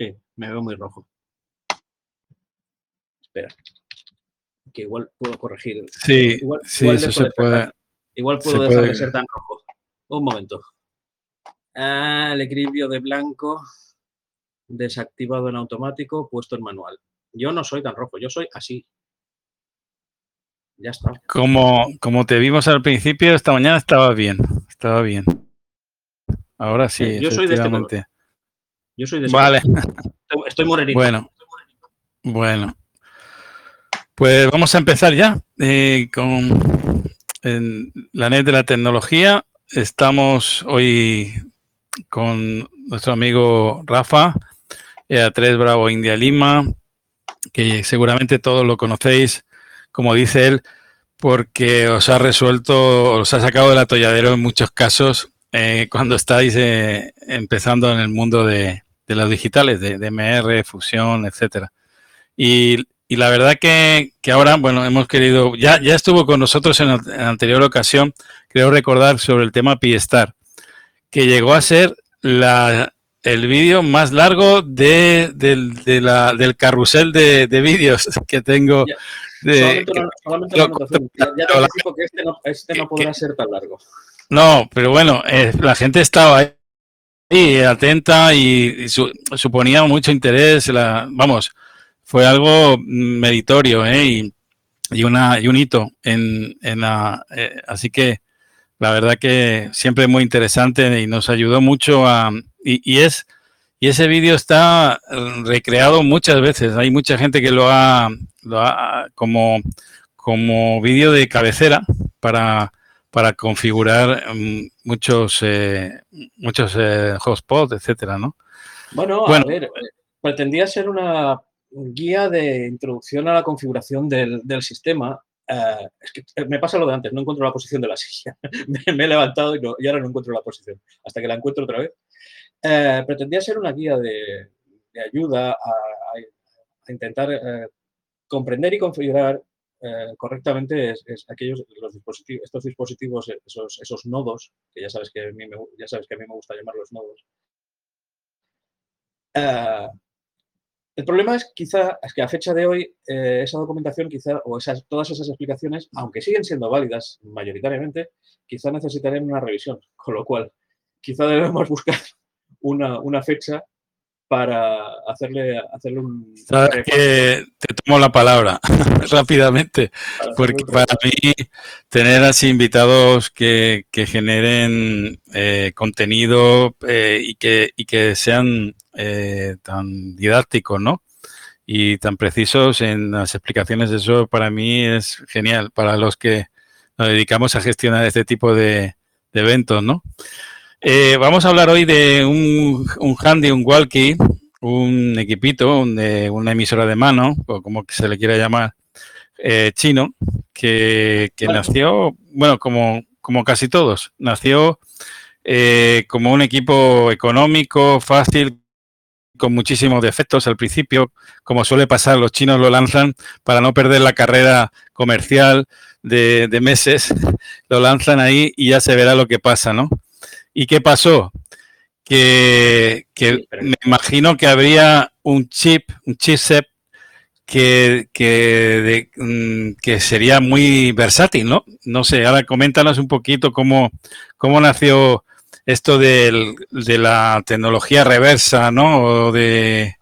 Sí, me veo muy rojo. Espera. Que igual puedo corregir. Sí, igual, sí, igual eso se de puede. Igual puedo dejar puede- de ser tan rojo. Un momento. Ah, el equilibrio de blanco desactivado en automático, puesto en manual. Yo no soy tan rojo, yo soy así. Ya está. Como, como te vimos al principio, esta mañana estaba bien. Estaba bien. Ahora sí, Eh, yo soy de este color. Yo soy de Vale. Estoy- Estoy morenito. Bueno, bueno. Pues vamos a empezar ya eh, con en la net de la tecnología. Estamos hoy con nuestro amigo Rafa, EA3 Bravo India Lima, que seguramente todos lo conocéis, como dice él, porque os ha resuelto, os ha sacado del atolladero en muchos casos eh, cuando estáis eh, empezando en el mundo de, de los digitales, de, de MR, fusión, etcétera. Y, y la verdad que, que ahora, bueno, hemos querido, ya, ya estuvo con nosotros en, la- en la anterior ocasión, creo recordar sobre el tema Piestar, que llegó a ser la, el vídeo más largo de, del, de la- del carrusel de, de vídeos que tengo. De- Solamente una, solamente lo-. Ya, ya te que este no, este no que- podrá ser tan largo. No, pero bueno, eh, la gente estaba ahí eh, atenta y, su- suponía mucho interés. La, vamos, fue algo meritorio ¿eh? y, y una, y un hito. En, en la, eh, así que la verdad que siempre muy interesante y nos ayudó mucho a... Y, y es y ese vídeo está recreado muchas veces. Hay mucha gente que lo ha, lo ha como, como vídeo de cabecera para, para configurar mm, muchos eh, muchos eh, hotspots, etcétera, ¿no? Bueno, Bueno. a ver, pretendía ser una guía de introducción a la configuración del, del sistema. Eh, es que eh, me pasa lo de antes, no encuentro la posición de la silla. me, me he levantado y, no- y ahora no encuentro la posición. Hasta que la encuentro otra vez. Pretendía ser una guía de, de ayuda a, a- a intentar comprender y configurar eh, correctamente es, aquellos los dispositivos, estos dispositivos, esos, esos nodos, que ya sabes que a mí me, ya sabes que a mí me gusta llamarlos nodos. Eh, el problema es quizá es que a fecha de hoy eh, esa documentación quizá o esas, todas esas explicaciones, aunque siguen siendo válidas mayoritariamente, quizá necesitarían una revisión, con lo cual quizá debemos buscar una, una fecha para hacerle, hacerle un Sabes que te tomo la palabra rápidamente, para porque para mí tener así invitados que, que generen eh, contenido eh, y, que, y que sean eh, tan didácticos, ¿no? Y tan precisos en las explicaciones, eso para mí es genial, para los que nos dedicamos a gestionar este tipo de, de eventos, ¿no? Eh, vamos a hablar hoy de un, un handy, un walkie, un equipito, un de una emisora de mano, o como se le quiera llamar, eh, chino, que, nació, bueno, como, como casi todos, nació eh, como un equipo económico, fácil, con muchísimos defectos al principio, como suele pasar, los chinos lo lanzan para no perder la carrera comercial de, de meses, lo lanzan ahí y ya se verá lo que pasa, ¿no? ¿Y qué pasó? Que, me imagino que habría un chip, un chipset que, que, de- mm, que sería muy versátil, ¿no? No sé, ahora coméntanos un poquito cómo, cómo nació esto del- de la tecnología reversa, ¿no? O de,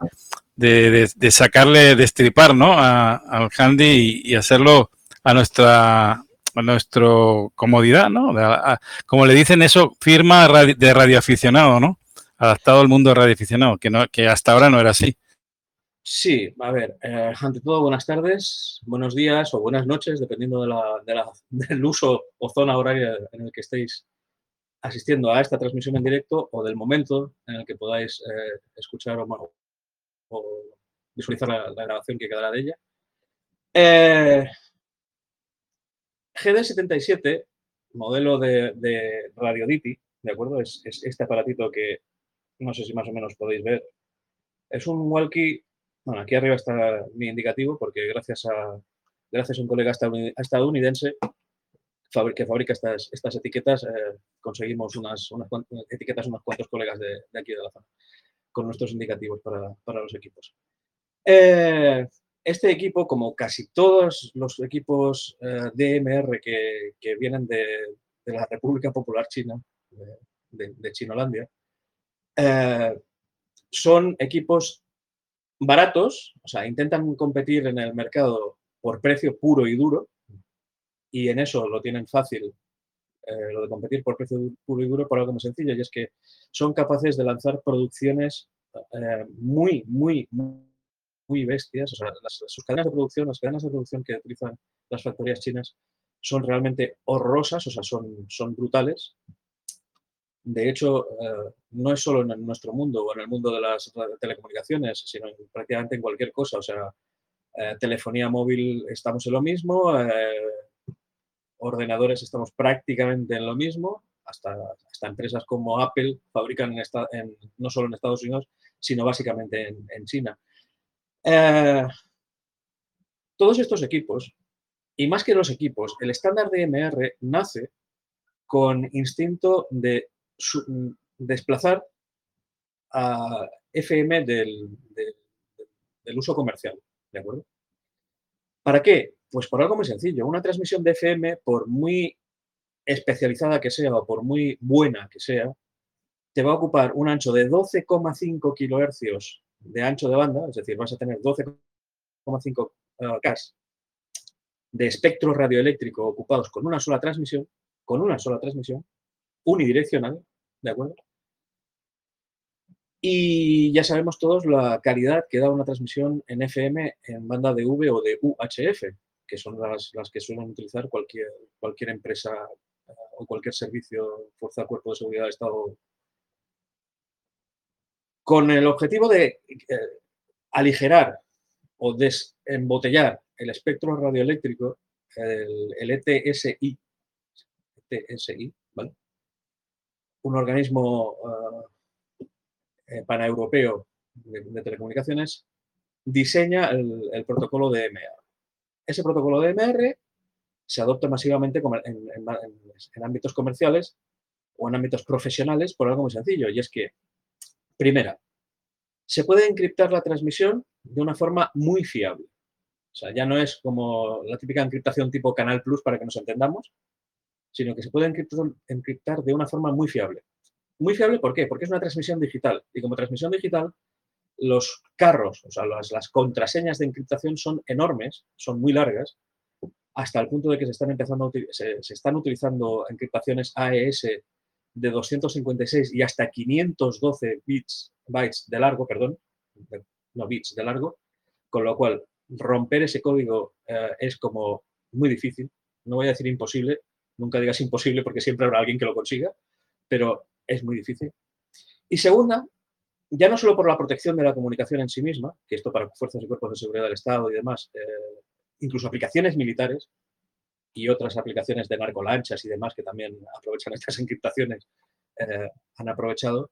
de, de- sacarle, de estripar, ¿no? A- al handy y, y hacerlo a nuestra nuestro comodidad, ¿no? Como le dicen eso, firma de radioaficionado, ¿no? Adaptado al mundo radioaficionado, que, no, que hasta ahora no era así. Sí, a ver, eh, ante todo, buenas tardes, buenos días o buenas noches, dependiendo del uso o zona horaria en el que estéis asistiendo a esta transmisión en directo o del momento en el que podáis eh, escuchar o visualizar la, la grabación que quedará de ella. Eh, GD77, modelo de, de Radio Diti, ¿de acuerdo? Es, es este aparatito que no sé si más o menos podéis ver. Es un walkie bueno, aquí arriba está mi indicativo porque gracias a, gracias a un colega estadounid- estadounidense que fabrica estas, estas etiquetas, eh, conseguimos unas, unas etiquetas unos cuantos colegas de, de aquí de la zona. con nuestros indicativos para, los equipos. Eh, este equipo, como casi todos los equipos eh, DMR que, vienen de, la República Popular China, de, de Chinolandia, eh, son equipos baratos, o sea, intentan competir en el mercado por precio puro y duro, y en eso lo tienen fácil, eh, lo de competir por precio puro y duro, por algo muy sencillo, y es que son capaces de lanzar producciones eh, muy, muy, muy bestias, o sea, sus cadenas de producción, las cadenas de producción que utilizan las factorías chinas son realmente horrorosas, o sea, son, son brutales, de hecho, eh, no es solo en nuestro mundo o en el mundo de las telecomunicaciones, sino prácticamente en cualquier cosa. O sea, eh, telefonía móvil estamos en lo mismo, eh, ordenadores estamos prácticamente en lo mismo, hasta, hasta empresas como Apple fabrican en no solo en Estados Unidos, sino básicamente en, en China. Todos estos equipos, y más que los equipos, el estándar de MR nace con instinto de desplazar a FM del, uso comercial, ¿de acuerdo? ¿Para qué? Pues por algo muy sencillo. Una transmisión de FM, por muy especializada que sea o por muy buena que sea, te va a ocupar un ancho de 12,5 kHz de ancho de banda, es decir, vas a tener 12,5 uh, K de espectro radioeléctrico ocupados con una sola transmisión, con una sola transmisión, unidireccional, ¿de acuerdo? Y ya sabemos todos la calidad que da una transmisión en FM en banda de V o de UHF, que son las, que suelen utilizar cualquier, cualquier empresa eh, o cualquier servicio, Fuerza Cuerpo de Seguridad Estado, con el objetivo de eh, aligerar o desembotellar el espectro radioeléctrico, el, ETSI, ETSI, ¿vale? un organismo uh, paneuropeo de, telecomunicaciones diseña el, protocolo DMR. Ese protocolo DMR se adopta masivamente en, ámbitos comerciales o en ámbitos profesionales por algo muy sencillo, y es que, primera, se puede encriptar la transmisión de una forma muy fiable. O sea, ya no es como la típica encriptación tipo Canal Plus para que nos entendamos, sino que se puede encriptar, de una forma muy fiable. Muy fiable, ¿por qué? Porque es una transmisión digital. Y como transmisión digital, los carros, o sea, las, contraseñas de encriptación son enormes, son muy largas, hasta el punto de que se están empezando se, están utilizando encriptaciones AES de 256 y hasta 512 bits, bytes de largo, perdón, no bits de largo, con lo cual romper ese código eh, es como muy difícil, no voy a decir imposible, Nunca digas imposible porque siempre habrá alguien que lo consiga, pero es muy difícil. Y segunda, ya no solo por la protección de la comunicación en sí misma, que esto para fuerzas y cuerpos de seguridad del Estado y demás, eh, incluso aplicaciones militares y otras aplicaciones de narcolanchas y demás que también aprovechan estas encriptaciones, eh, han aprovechado,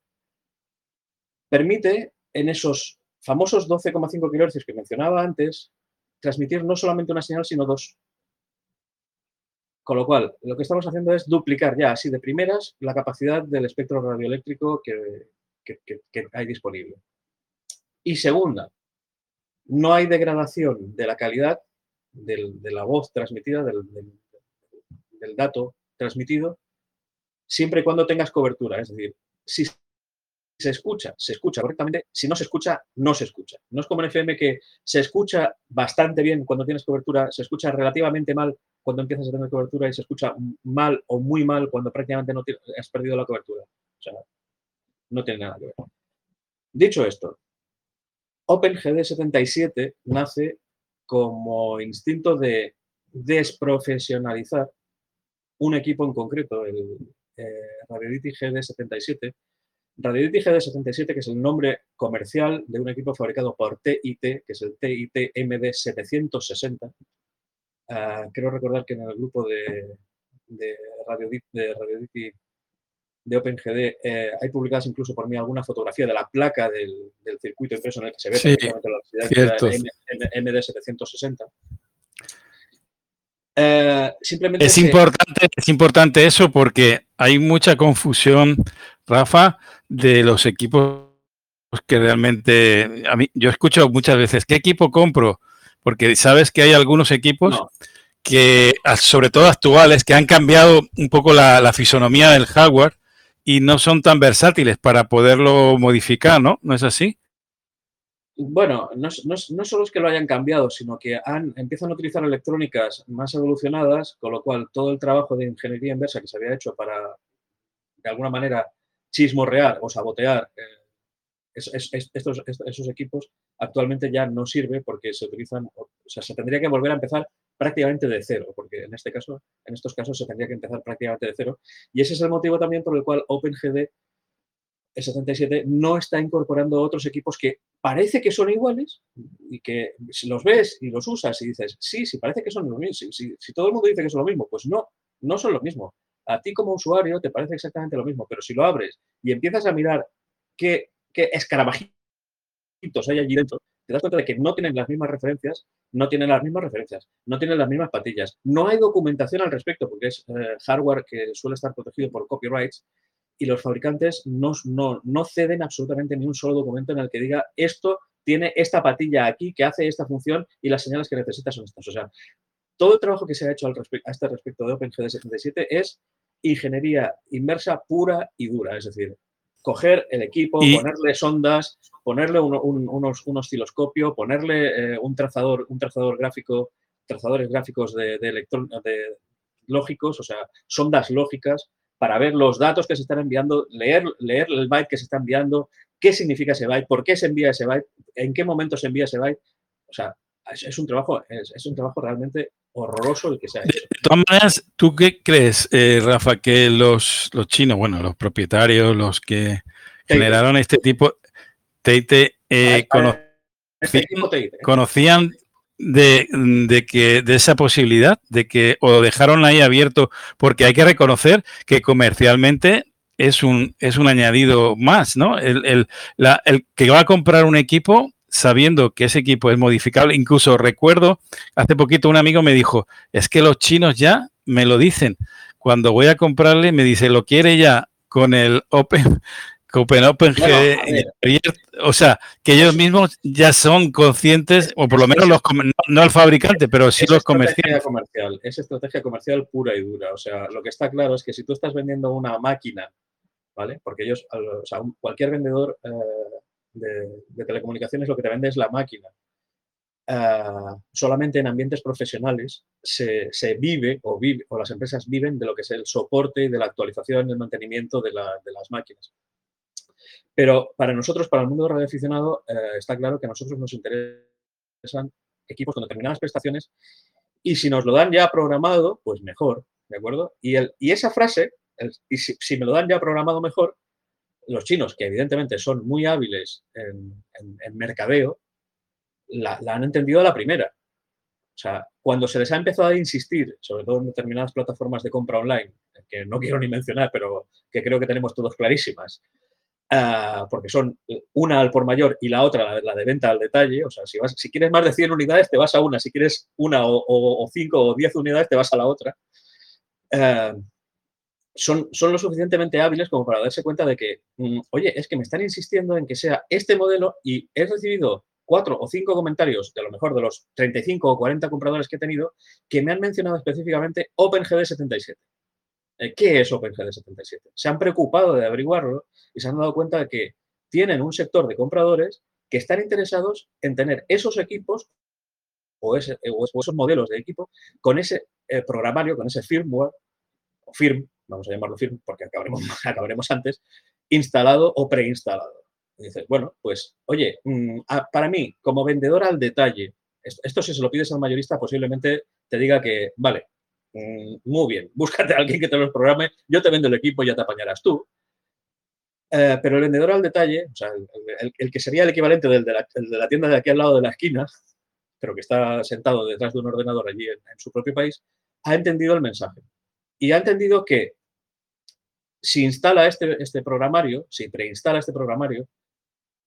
permite en esos famosos 12,5 kHz que mencionaba antes, transmitir no solamente una señal, sino dos. Con lo cual, lo que estamos haciendo es duplicar ya así de primeras la capacidad del espectro radioeléctrico que, hay disponible. Y segunda, no hay degradación de la calidad de la voz transmitida, del, dato transmitido, siempre y cuando tengas cobertura. Es decir, si se escucha, se escucha correctamente, si no se escucha, no se escucha. No es como en FM que se escucha bastante bien cuando tienes cobertura, se escucha relativamente mal cuando empiezas a tener cobertura y se escucha mal o muy mal cuando prácticamente no has perdido la cobertura. O sea, no tiene nada que ver. Dicho esto, OpenGD77 nace como instinto de desprofesionalizar un equipo en concreto, el eh, RadioDity GD77. RadioDity GD77, que es el nombre comercial de un equipo fabricado por TIT, que es el TIT MD760, Ah, quiero recordar que en el grupo de, de de, Radio de OpenGD eh, hay publicadas incluso por mí alguna fotografía de la placa del, circuito impreso en el que se ve sí, la MD760. Eh, simplemente es, importante, es importante eso porque hay mucha confusión, Rafa, de los equipos que realmente, a mí, yo escucho muchas veces, ¿qué equipo compro? Porque sabes que hay algunos equipos que, sobre todo actuales, que han cambiado un poco la, fisonomía del hardware y no son tan versátiles para poderlo modificar, ¿no? ¿No es así? Bueno, no, no, solo es que lo hayan cambiado, sino que han, empiezan a utilizar electrónicas más evolucionadas, con lo cual todo el trabajo de ingeniería inversa que se había hecho para, de alguna manera, chismorrear o sabotear eh, estos, esos equipos actualmente ya no sirve porque se utilizan, o sea, se tendría que volver a empezar prácticamente de cero, porque en este caso, en estos casos se tendría que empezar prácticamente de cero. Y ese es el motivo también por el cual OpenGD 77 no está incorporando otros equipos que parece que son iguales y que si los ves y los usas y dices, sí, sí, parece que son los mismos, si, si, todo el mundo dice que son lo mismo, pues no, no son lo mismo. A ti como usuario te parece exactamente lo mismo, pero si lo abres y empiezas a mirar qué qué escarabajitos hay allí dentro, te das cuenta de que no tienen las mismas referencias, no tienen las mismas referencias, no tienen las mismas patillas. No hay documentación al respecto porque es eh, hardware que suele estar protegido por copyrights y los fabricantes no, no, no ceden absolutamente ni un solo documento en el que diga esto tiene esta patilla aquí que hace esta función y las señales que necesita son estas. O sea, todo el trabajo que se ha hecho al a este respecto de OpenGD 67 es ingeniería inmersa pura y dura. Es decir, coger el equipo, ponerle sondas, ponerle un, unos, un osciloscopio, ponerle eh, un trazador, un trazador gráfico, trazadores gráficos de, de, de, lógicos, o sea, sondas lógicas, para ver los datos que se están enviando, leer, leer el byte que se está enviando, qué significa ese byte, por qué se envía ese byte, en qué momento se envía ese byte. O sea, es, un trabajo, es, un trabajo realmente horroroso el que se ha hecho. De todas maneras, ¿tú qué crees, eh, Rafa, que los, los chinos, bueno, los propietarios, los que generaron este tipo, Teite, eh, este conocían de, que de esa posibilidad de que o lo dejaron ahí abierto porque hay que reconocer que comercialmente es un es un añadido más no el, el, la, el que va a comprar un equipo sabiendo que ese equipo es modificable. Incluso recuerdo, hace poquito un amigo me dijo, es que los chinos ya me lo dicen. Cuando voy a comprarle, me dice, lo quiere ya con el Open, Open Open o sea, que ellos mismos ya son conscientes, o por lo menos los no, el fabricante, pero sí los comerciantes. Comercial, es estrategia comercial pura y dura. O sea, lo que está claro es que si tú estás vendiendo una máquina, ¿vale? Porque ellos, o sea, cualquier vendedor eh, de, telecomunicaciones lo que te vende es la máquina. Ah, solamente en ambientes profesionales se, vive o, vive o las empresas viven de lo que es el soporte y de la actualización y el mantenimiento de, las máquinas. Pero para nosotros, para el mundo radioaficionado, eh, está claro que a nosotros nos interesan equipos con determinadas prestaciones y si nos lo dan ya programado, pues mejor, ¿de acuerdo? Y, el, y esa frase, y si, me lo dan ya programado mejor, los chinos, que evidentemente son muy hábiles en, mercadeo, la, han entendido a la primera. O sea, cuando se les ha empezado a insistir, sobre todo en determinadas plataformas de compra online, que no quiero ni mencionar, pero que creo que tenemos todos clarísimas, ah, porque son una al por mayor y la otra la, de venta al detalle. O sea, si, quieres más de 100 unidades, te vas a una. Si quieres una o, cinco o diez unidades, te vas a la otra. Ah, son, son lo suficientemente hábiles como para darse cuenta de que, mm, oye, es que me están insistiendo en que sea este modelo y he recibido cuatro o cinco comentarios, de lo mejor de los 35 o 40 compradores que he tenido, que me han mencionado específicamente OpenGD77. Eh, ¿Qué es OpenGD77? Se han preocupado de averiguarlo y se han dado cuenta de que tienen un sector de compradores que están interesados en tener esos equipos o, esos modelos de equipo con ese eh, programario, con ese firmware o firm vamos a llamarlo firme porque acabaremos, acabaremos antes, instalado o preinstalado. Dices, bueno, pues, oye, mm, para mí, como vendedor al detalle, esto, si se lo pides al mayorista, posiblemente te diga que, vale, mm, muy bien, búscate a alguien que te lo programe, yo te vendo el equipo y ya te apañarás tú. Eh, pero el vendedor al detalle, o sea, el, que sería el equivalente del de, la, tienda de aquí al lado de la esquina, pero que está sentado detrás de un ordenador allí en su propio país, ha entendido el mensaje y ha entendido que si instala este, este programario, si preinstala este programario,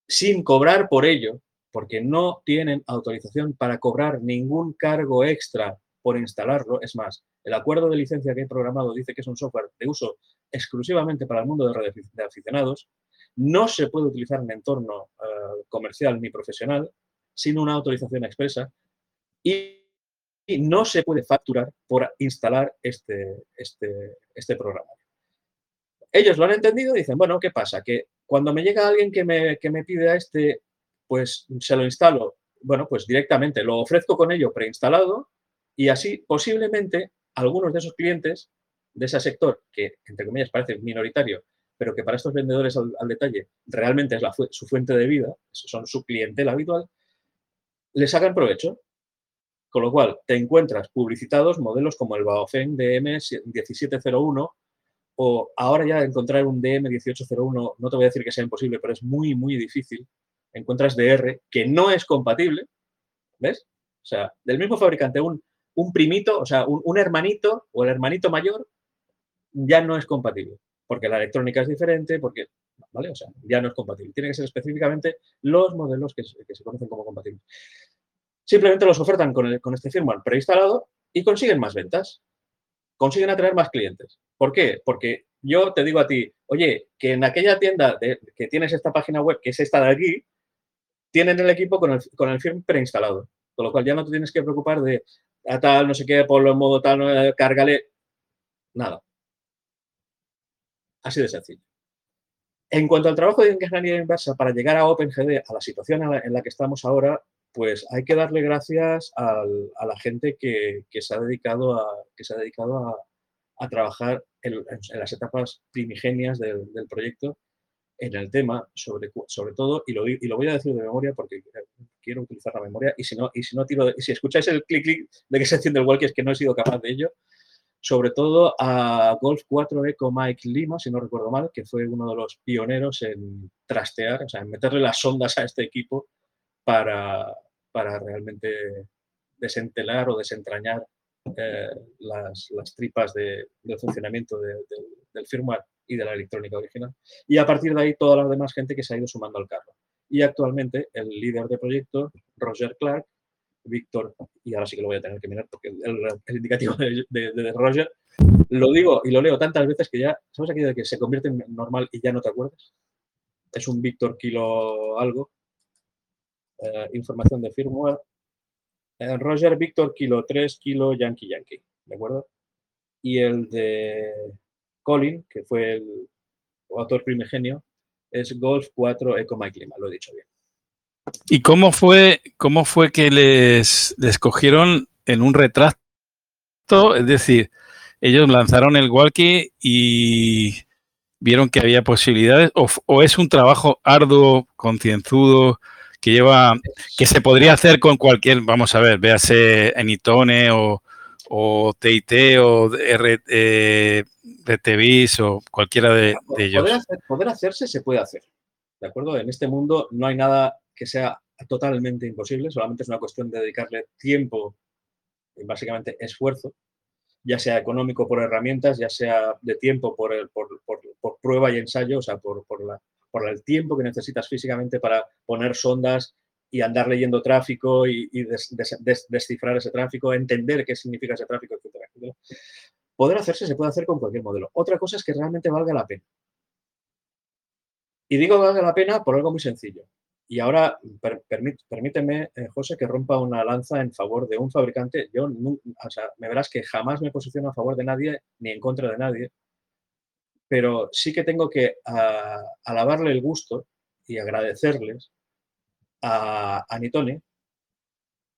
sin cobrar por ello, porque no tienen autorización para cobrar ningún cargo extra por instalarlo, es más, el acuerdo de licencia que he programado dice que es un software de uso exclusivamente para el mundo de, de aficionados, no se puede utilizar en entorno eh, comercial ni profesional sin una autorización expresa y, no se puede facturar por instalar este, este, este programa. Ellos lo han entendido y dicen, bueno, ¿qué pasa? Que cuando me llega alguien que me, que me pide a este, pues se lo instalo, bueno, pues directamente lo ofrezco con ello preinstalado y así posiblemente algunos de esos clientes de ese sector, que entre comillas parece minoritario, pero que para estos vendedores al, detalle realmente es su fuente de vida, son su clientela habitual, les hagan provecho. Con lo cual, te encuentras publicitados modelos como el Baofeng DM1701 o ahora ya encontrar un DM1801, no te voy a decir que sea imposible, pero es muy, muy difícil. Encuentras DR que no es compatible, ¿ves? O sea, del mismo fabricante, un, un primito, o sea, un, un hermanito o el hermanito mayor ya no es compatible porque la electrónica es diferente, porque, ¿vale? O sea, ya no es compatible. Tiene que ser específicamente los modelos que, se conocen como compatibles. Simplemente los ofertan con, este firmware preinstalado y consiguen más ventas. Consiguen atraer más clientes. ¿Por qué? Porque yo te digo a ti, oye, que en aquella tienda que tienes esta página web, que es esta de aquí, tienen el equipo con el, con el firmware preinstalado. Con lo cual ya no te tienes que preocupar de a tal, no sé qué, ponlo en modo tal, no, cárgale. Nada. Así de sencillo. En cuanto al trabajo de ingeniería inversa para llegar a OpenGD, a la situación en la que estamos ahora, pues hay que darle gracias a la gente que, se ha dedicado a, que se ha dedicado a, trabajar en, las etapas primigenias del, proyecto en el tema, sobre, todo, y lo, y lo, voy a decir de memoria porque quiero utilizar la memoria, y si no, y si no tiro, y si escucháis el clic clic de que se enciende el walkie es que no he sido capaz de ello, sobre todo a Golf 4 Eco Mike Lima, si no recuerdo mal, que fue uno de los pioneros en trastear, o sea, en meterle las sondas a este equipo para, para realmente desentelar o desentrañar eh, las, las, tripas de, del funcionamiento del firmware y de la electrónica original. Y a partir de ahí, toda la demás gente que se ha ido sumando al carro. Y actualmente el líder de proyecto, Roger Clark, Víctor, y ahora sí que lo voy a tener que mirar porque el, indicativo de, Roger, lo digo y lo leo tantas veces que ya, ¿sabes aquello de que se convierte en normal y ya no te acuerdas? Es un Víctor kilo algo. Eh, información de firmware. Eh, Roger Víctor kilo 3 kilo Yankee Yankee, ¿de acuerdo? Y el de Colin, que fue el autor primigenio, es Golf 4 Eco Mike Lima, lo he dicho bien. ¿Y cómo fue, cómo fue que les, les cogieron en un retrato? Es decir, ellos lanzaron el walkie y vieron que había posibilidades, o, es un trabajo arduo, concienzudo, que lleva, que se podría hacer con cualquier, vamos a ver, véase Enitone o, o TIT o R, eh, RTVis o cualquiera de, ellos. poder hacerse se puede hacer, ¿de acuerdo? En este mundo no hay nada que sea totalmente imposible, solamente es una cuestión de dedicarle tiempo y básicamente esfuerzo, ya sea económico por herramientas, ya sea de tiempo por, el, por, prueba y ensayo, o sea, por, la, por el tiempo que necesitas físicamente para poner sondas y andar leyendo tráfico y, descifrar ese tráfico, entender qué significa ese tráfico, etc. Poder hacerse se puede hacer con cualquier modelo. Otra cosa es que realmente valga la pena. Y digo valga la pena por algo muy sencillo. Y ahora, permíteme, eh, José, que rompa una lanza en favor de un fabricante. Yo, o sea, me verás que jamás me posiciono a favor de nadie ni en contra de nadie, pero sí que tengo que alabarle el gusto y agradecerles a Anitone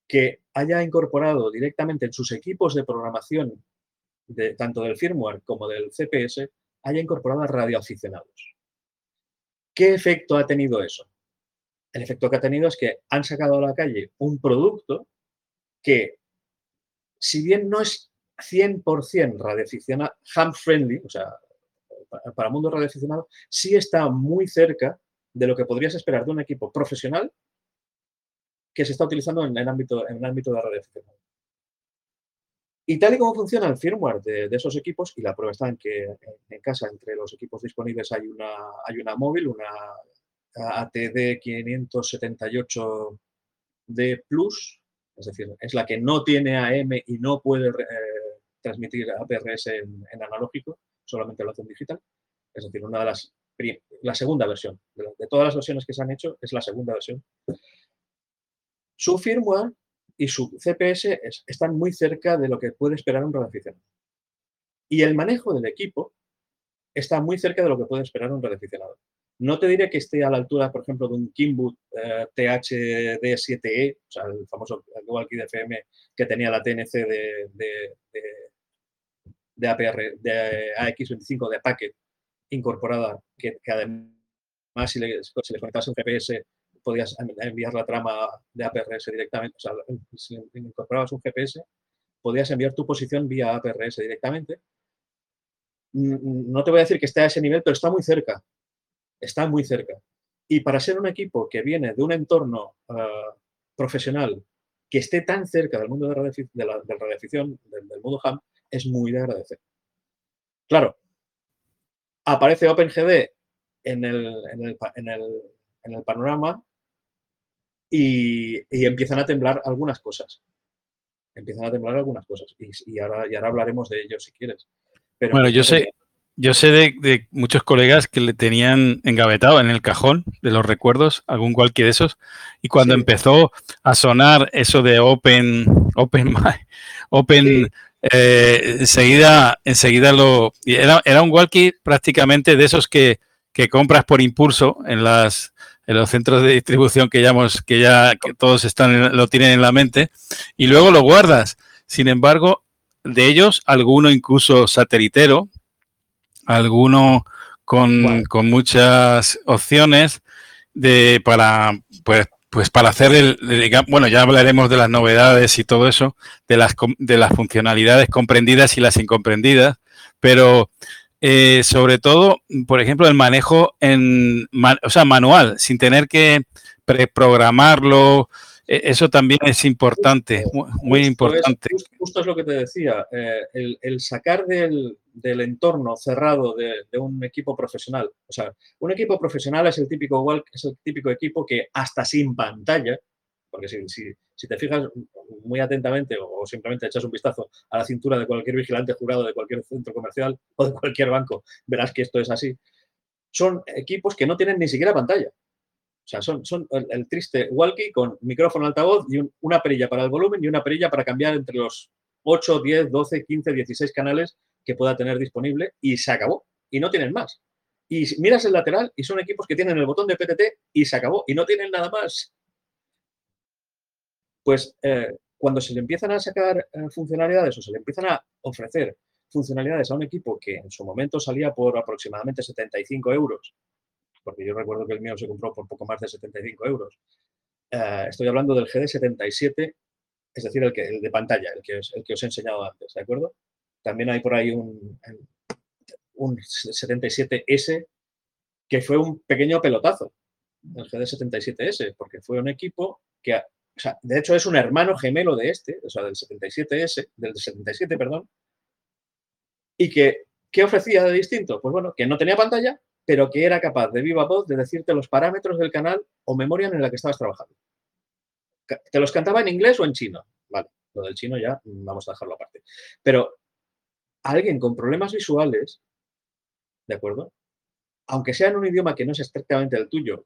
que haya incorporado directamente en sus equipos de programación, tanto del firmware como del CPS, haya incorporado a radioaficionados. ¿Qué efecto ha tenido eso? el efecto que ha tenido es que han sacado a la calle un producto que, si bien no es 100% radioaficionado, ham-friendly, o sea, para el mundo radioaficionado, sí está muy cerca de lo que podrías esperar de un equipo profesional que se está utilizando en el ámbito, en el ámbito de radioaficionado. Y tal y como funciona el firmware de, esos equipos, y la prueba está en que en casa entre los equipos disponibles hay una, hay una móvil, una ATD 578D Plus, es decir, es la que no tiene AM y no puede eh, transmitir APRS en, analógico, solamente lo hace en digital. Es decir, una de las la segunda versión. De, todas las versiones que se han hecho, es la segunda versión. Su firmware y su CPS están muy cerca de lo que puede esperar un radioaficionado. Y el manejo del equipo está muy cerca de lo que puede esperar un radioaficionado. No te diré que esté a la altura, por ejemplo, de un Kimbut eh, THD7E, o sea, el famoso walkie de FM que tenía la TNC de, APR, de AX25 de packet incorporada, que, además si le, si le conectas un GPS podías enviar la trama de APRS directamente, o sea, si incorporabas un GPS, podías enviar tu posición vía APRS directamente. No te voy a decir que esté a ese nivel, pero está muy cerca está muy cerca. Y para ser un equipo que viene de un entorno ah, profesional que esté tan cerca del mundo de, la, del radioafición, del, mundo ham, es muy de agradecer. Claro, aparece OpenGD en el, en el, panorama y, empiezan a temblar algunas cosas. Empiezan a temblar algunas cosas. Y, ahora, y ahora hablaremos de ello si quieres. Pero bueno, yo sé, yo sé de, muchos colegas que le tenían engavetado en el cajón de los recuerdos, algún cualquier de esos, y cuando empezó a sonar eso de Open, Open, Open, eh, enseguida, enseguida lo, era, era, un walkie prácticamente de esos que, que compras por impulso en las en los centros de distribución que ya, que ya que todos están lo tienen en la mente y luego lo guardas. Sin embargo, de ellos, alguno incluso satelitero, alguno con, muchas opciones de, para, pues, pues para hacer el, bueno, ya hablaremos de las novedades y todo eso, de las, de las funcionalidades comprendidas y las incomprendidas, pero eh, sobre todo, por ejemplo, el manejo en, o sea, manual, sin tener que preprogramarlo, e, eso también es importante, muy, importante. justo es lo que te decía, eh, el, sacar del, entorno cerrado de, un equipo profesional. O sea, un equipo profesional es el típico es el típico equipo que hasta sin pantalla, porque si, te fijas muy atentamente o, simplemente echas un vistazo a la cintura de cualquier vigilante jurado de cualquier centro comercial o de cualquier banco, verás que esto es así. Son equipos que no tienen ni siquiera pantalla. O sea, son, son el, triste walkie con micrófono altavoz y una perilla para el volumen y una perilla para cambiar entre los 8, 10, 12, 15, 16 canales que pueda tener disponible y se acabó. Y no tienen más. Y miras el lateral y son equipos que tienen el botón de PTT y se acabó. Y no tienen nada más. Pues eh, cuando se le empiezan a sacar eh, funcionalidades o se le empiezan a ofrecer funcionalidades a un equipo que en su momento salía por aproximadamente 75 euros porque yo recuerdo que el mío se compró por poco más de 75 euros. Eh, estoy hablando del GD77, es decir, el, que, el de pantalla, el que, el que os he enseñado antes, ¿de acuerdo? También hay por ahí un, un 77S que fue un pequeño pelotazo, el GD77S, porque fue un equipo que, o sea, de hecho es un hermano gemelo de este, o sea, del 77S, del 77, perdón, y que, ¿qué ofrecía de distinto? Pues bueno, que no tenía pantalla, pero que era capaz de viva voz de decirte los parámetros del canal o memoria en la que estabas trabajando. Te los cantaba en inglés o en chino. Vale, lo del chino ya vamos a dejarlo aparte. Pero alguien con problemas visuales, ¿de acuerdo? Aunque sea en un idioma que no es estrictamente el tuyo,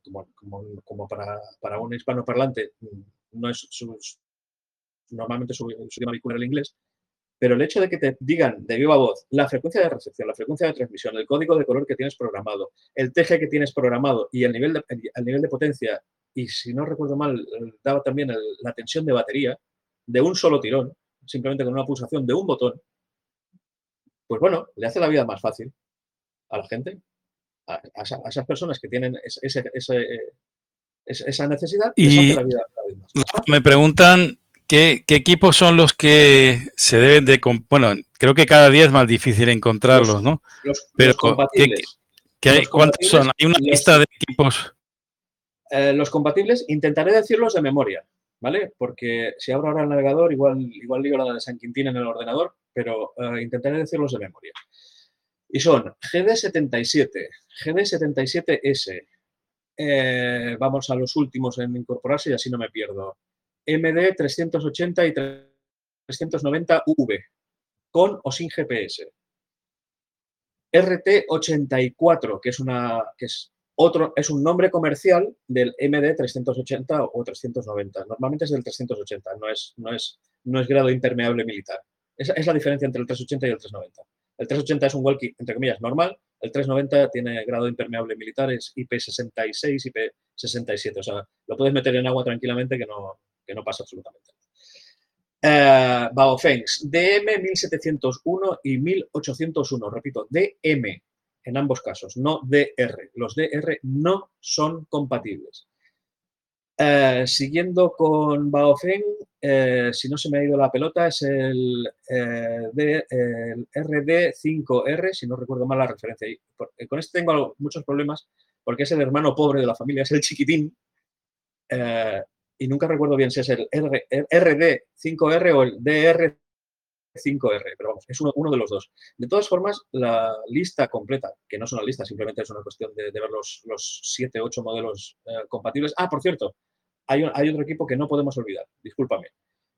como, para, para, un hispanoparlante, no es normalmente su, su idioma vehicular el inglés, pero el hecho de que te digan de viva voz la frecuencia de recepción, la frecuencia de transmisión, el código de color que tienes programado, el TG que tienes programado y el nivel de, el nivel de potencia, y si no recuerdo mal, daba también la tensión de batería de un solo tirón, simplemente con una pulsación de un botón, pues bueno, le hace la vida más fácil a la gente, a, esas personas que tienen esa necesidad, y la vida más fácil. Me preguntan ¿Qué, equipos son los que se deben de... Bueno, creo que cada día es más difícil encontrarlos, ¿no? Los, Pero, compatibles. hay, ¿Cuántos son? ¿Hay una lista de equipos? Eh, los compatibles, intentaré decirlos de memoria, ¿vale? Porque si abro ahora el navegador, igual, igual digo la de San Quintín en el ordenador, pero eh, intentaré decirlos de memoria. Y son GD77, GD77S, eh, vamos a los últimos en incorporarse y así no me pierdo. MD 380 y 390V, con o sin GPS. RT84, que es una que es otro es un nombre comercial del MD 380 o 390. Normalmente es del 380, no es no es no es grado impermeable militar. Esa es la diferencia entre el 380 y el 390. El 380 es un walkie, entre comillas, normal. El 390 tiene grado impermeable militar, es IP66, IP67. O sea, lo puedes meter en agua tranquilamente que no, que no pasa absolutamente nada. Eh, Baofengs, DM 1701 y 1801. Repito, DM en ambos casos, no DR. Los DR no son compatibles. Eh, siguiendo con Baofeng, eh, si no se me ha ido la pelota, es el, eh, RD5R, si no recuerdo mal la referencia. con este tengo muchos problemas porque es el hermano pobre de la familia, es el chiquitín. y nunca recuerdo bien si es el RD5R o el DR5R, pero vamos, es uno, de los dos. De todas formas, la lista completa, que no es una lista, simplemente es una cuestión de, ver los, los siete, ocho modelos compatibles. Ah, por cierto, hay, otro equipo que no podemos olvidar, discúlpame,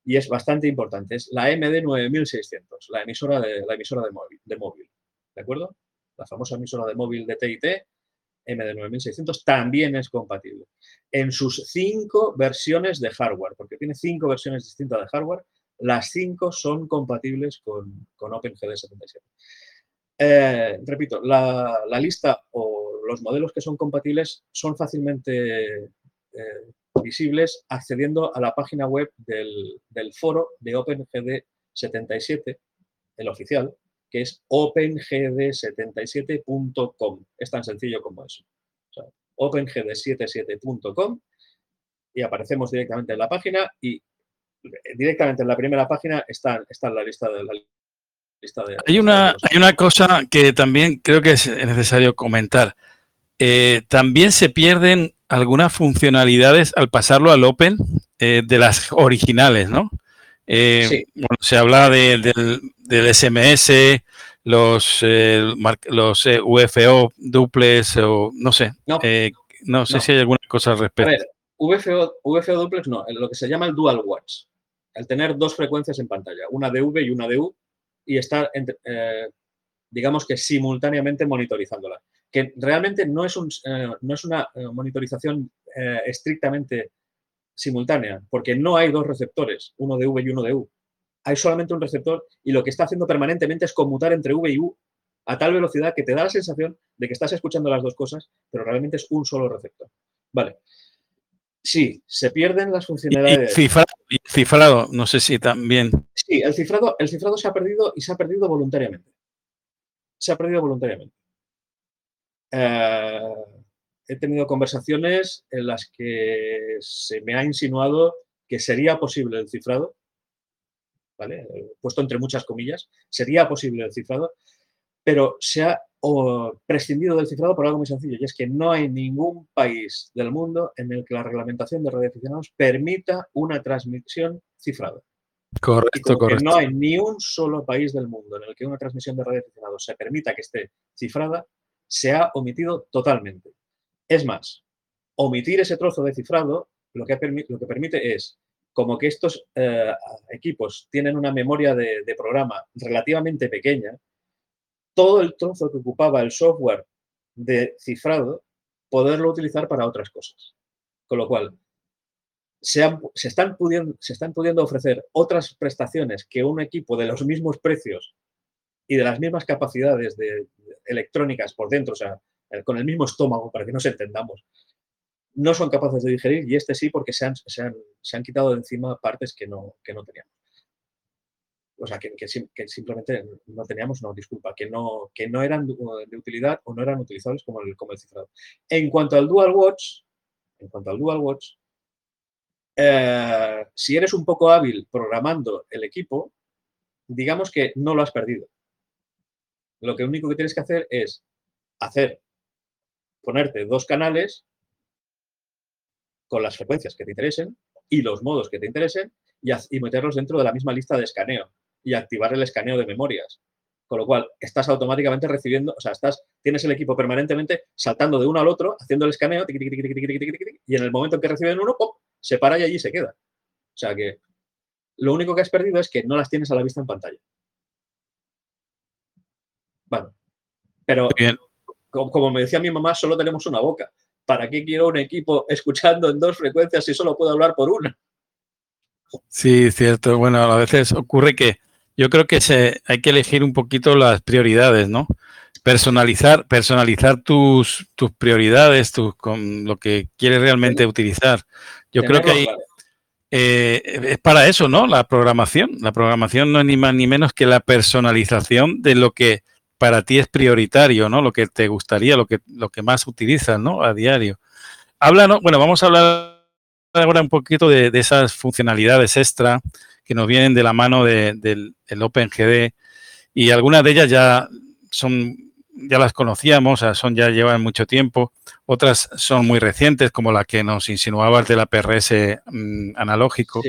y es bastante importante, es la MD9600, la emisora de, la emisora de móvil, de móvil, ¿de acuerdo? La famosa emisora de móvil de TIT, MD9600, también es compatible en sus cinco versiones de hardware, porque tiene cinco versiones distintas de hardware, las cinco son compatibles con, con OpenGD77. Eh, repito, la, lista o los modelos que son compatibles son fácilmente eh, visibles accediendo a la página web del, foro de OpenGD77, el oficial, que es opengd77.com. Es tan sencillo como eso. opengd77.com y aparecemos directamente en la página y directamente en la primera página está, está la lista de la lista de... Hay una, hay una cosa que también creo que es necesario comentar. Eh, también se pierden algunas funcionalidades al pasarlo al Open eh, de las originales, ¿no? Eh, bueno, se habla del, SMS, los, los UFO duples o no sé. No, sé si hay alguna cosa al respecto. A ver, UFO, UFO duplex no, lo que se llama el dual watch. El tener dos frecuencias en pantalla, una de V y una de U, y estar, digamos que simultáneamente monitorizándola que realmente no es, un, eh, no es una eh, monitorización eh, estrictamente simultánea, porque no hay dos receptores, uno de V y uno de U. Hay solamente un receptor y lo que está haciendo permanentemente es conmutar entre V y U a tal velocidad que te da la sensación de que estás escuchando las dos cosas, pero realmente es un solo receptor. Vale. Sí, se pierden las funcionalidades. Y cifrado, no sé si también. Sí, el cifrado, el cifrado se ha perdido y se ha perdido voluntariamente. Se ha perdido voluntariamente. Eh, he tenido conversaciones en las que se me ha insinuado que sería posible el cifrado, ¿vale? puesto entre muchas comillas, sería posible el cifrado, pero se ha prescindido del cifrado por algo muy sencillo, y es que no hay ningún país del mundo en el que la reglamentación de radioaficionados permita una transmisión cifrada. Correcto, correcto. no hay ni un solo país del mundo en el que una transmisión de radioaficionados se permita que esté cifrada, se ha omitido totalmente. Es más, omitir ese trozo de cifrado lo que, lo que permite es, como que estos eh, equipos tienen una memoria de, programa relativamente pequeña, todo el trozo que ocupaba el software de cifrado, poderlo utilizar para otras cosas. Con lo cual, se, están pudiendo, se, ofrecer otras prestaciones que un equipo de los mismos precios y de las mismas capacidades de, electrónicas por dentro, o sea, con el mismo estómago, para que nos entendamos, no son capaces de digerir y este sí porque se han, se han, quitado de encima partes que no, que no teníamos. O sea, que, simplemente no teníamos, no, disculpa, que no, que no eran de utilidad o no eran utilizables como el, como cifrado. En cuanto al Dual Watch, en cuanto al Dual Watch, eh, si eres un poco hábil programando el equipo, digamos que no lo has perdido lo que único que tienes que hacer es hacer, ponerte dos canales con las frecuencias que te interesen y los modos que te interesen y, meterlos dentro de la misma lista de escaneo y activar el escaneo de memorias. Con lo cual, estás automáticamente recibiendo, o sea, estás, tienes el equipo permanentemente saltando de uno al otro, haciendo el escaneo, y en el momento en que reciben uno, ¡pop! se para y allí se queda. O sea que lo único que has perdido es que no las tienes a la vista en pantalla. Bueno, Pero, como, me decía mi mamá, solo tenemos una boca. ¿Para qué quiero un equipo escuchando en dos frecuencias si solo puedo hablar por una? Sí, cierto. Bueno, a veces ocurre que yo creo que se, hay que elegir un poquito las prioridades, ¿no? Personalizar, personalizar tus, tus prioridades, tus, con lo que quieres realmente utilizar. Yo creo que hay, eh, es para eso, ¿no? La programación. La programación no es ni más ni menos que la personalización de lo que para ti es prioritario, ¿no? Lo que te gustaría, lo que, lo que más utilizas, ¿no? A diario. Habla, ¿no? Bueno, vamos a hablar ahora un poquito de, esas funcionalidades extra que nos vienen de la mano del OpenGD y algunas de ellas ya son ya las conocíamos, son ya llevan mucho tiempo, otras son muy recientes, como la que nos insinuabas de la PRS mm, analógico,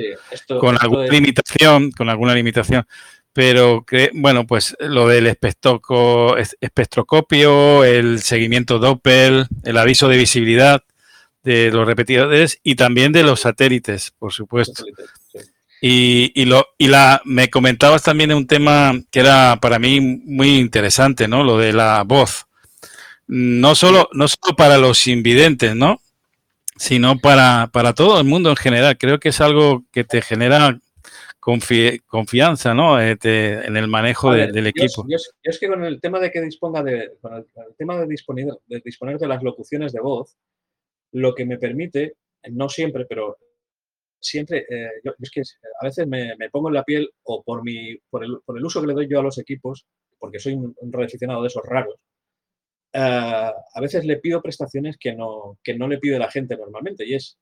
con alguna limitación, con alguna limitación. Pero bueno, pues lo del espectroscopio, el seguimiento Doppel, el aviso de visibilidad de los repetidores y también de los satélites, por supuesto. Y, y, lo, y la, me comentabas también un tema que era para mí muy interesante, ¿no? Lo de la voz. No solo, no solo para los invidentes, ¿no? Sino para, para todo el mundo en general. Creo que es algo que te genera confianza, ¿no? Eh, en el manejo del equipo. Yo, es que con el tema de que disponga de, con el, tema de disponer, de disponer de las locuciones de voz, lo que me permite, no siempre, pero siempre, eh, yo, es que a veces me, pongo en la piel o por, mi, por, el, por el uso que le doy yo a los equipos, porque soy un, un de esos raros, eh, a veces le pido prestaciones que no, que no le pide la gente normalmente y es,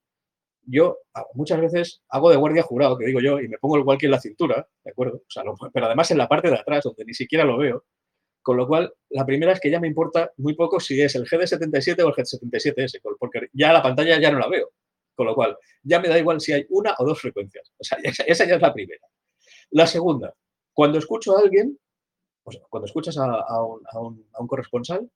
yo muchas veces hago de guardia jurado, que digo yo, y me pongo igual que en la cintura, ¿de acuerdo? O pero además en la parte de atrás, donde ni siquiera lo veo, con lo cual, la primera es que ya me importa muy poco si es el GD77 o el GD77S, porque ya la pantalla ya no la veo. Con lo cual, ya me da igual si hay una o dos frecuencias. O sea, esa, ya es la primera. La segunda, cuando escucho a alguien, cuando escuchas a, un, corresponsal,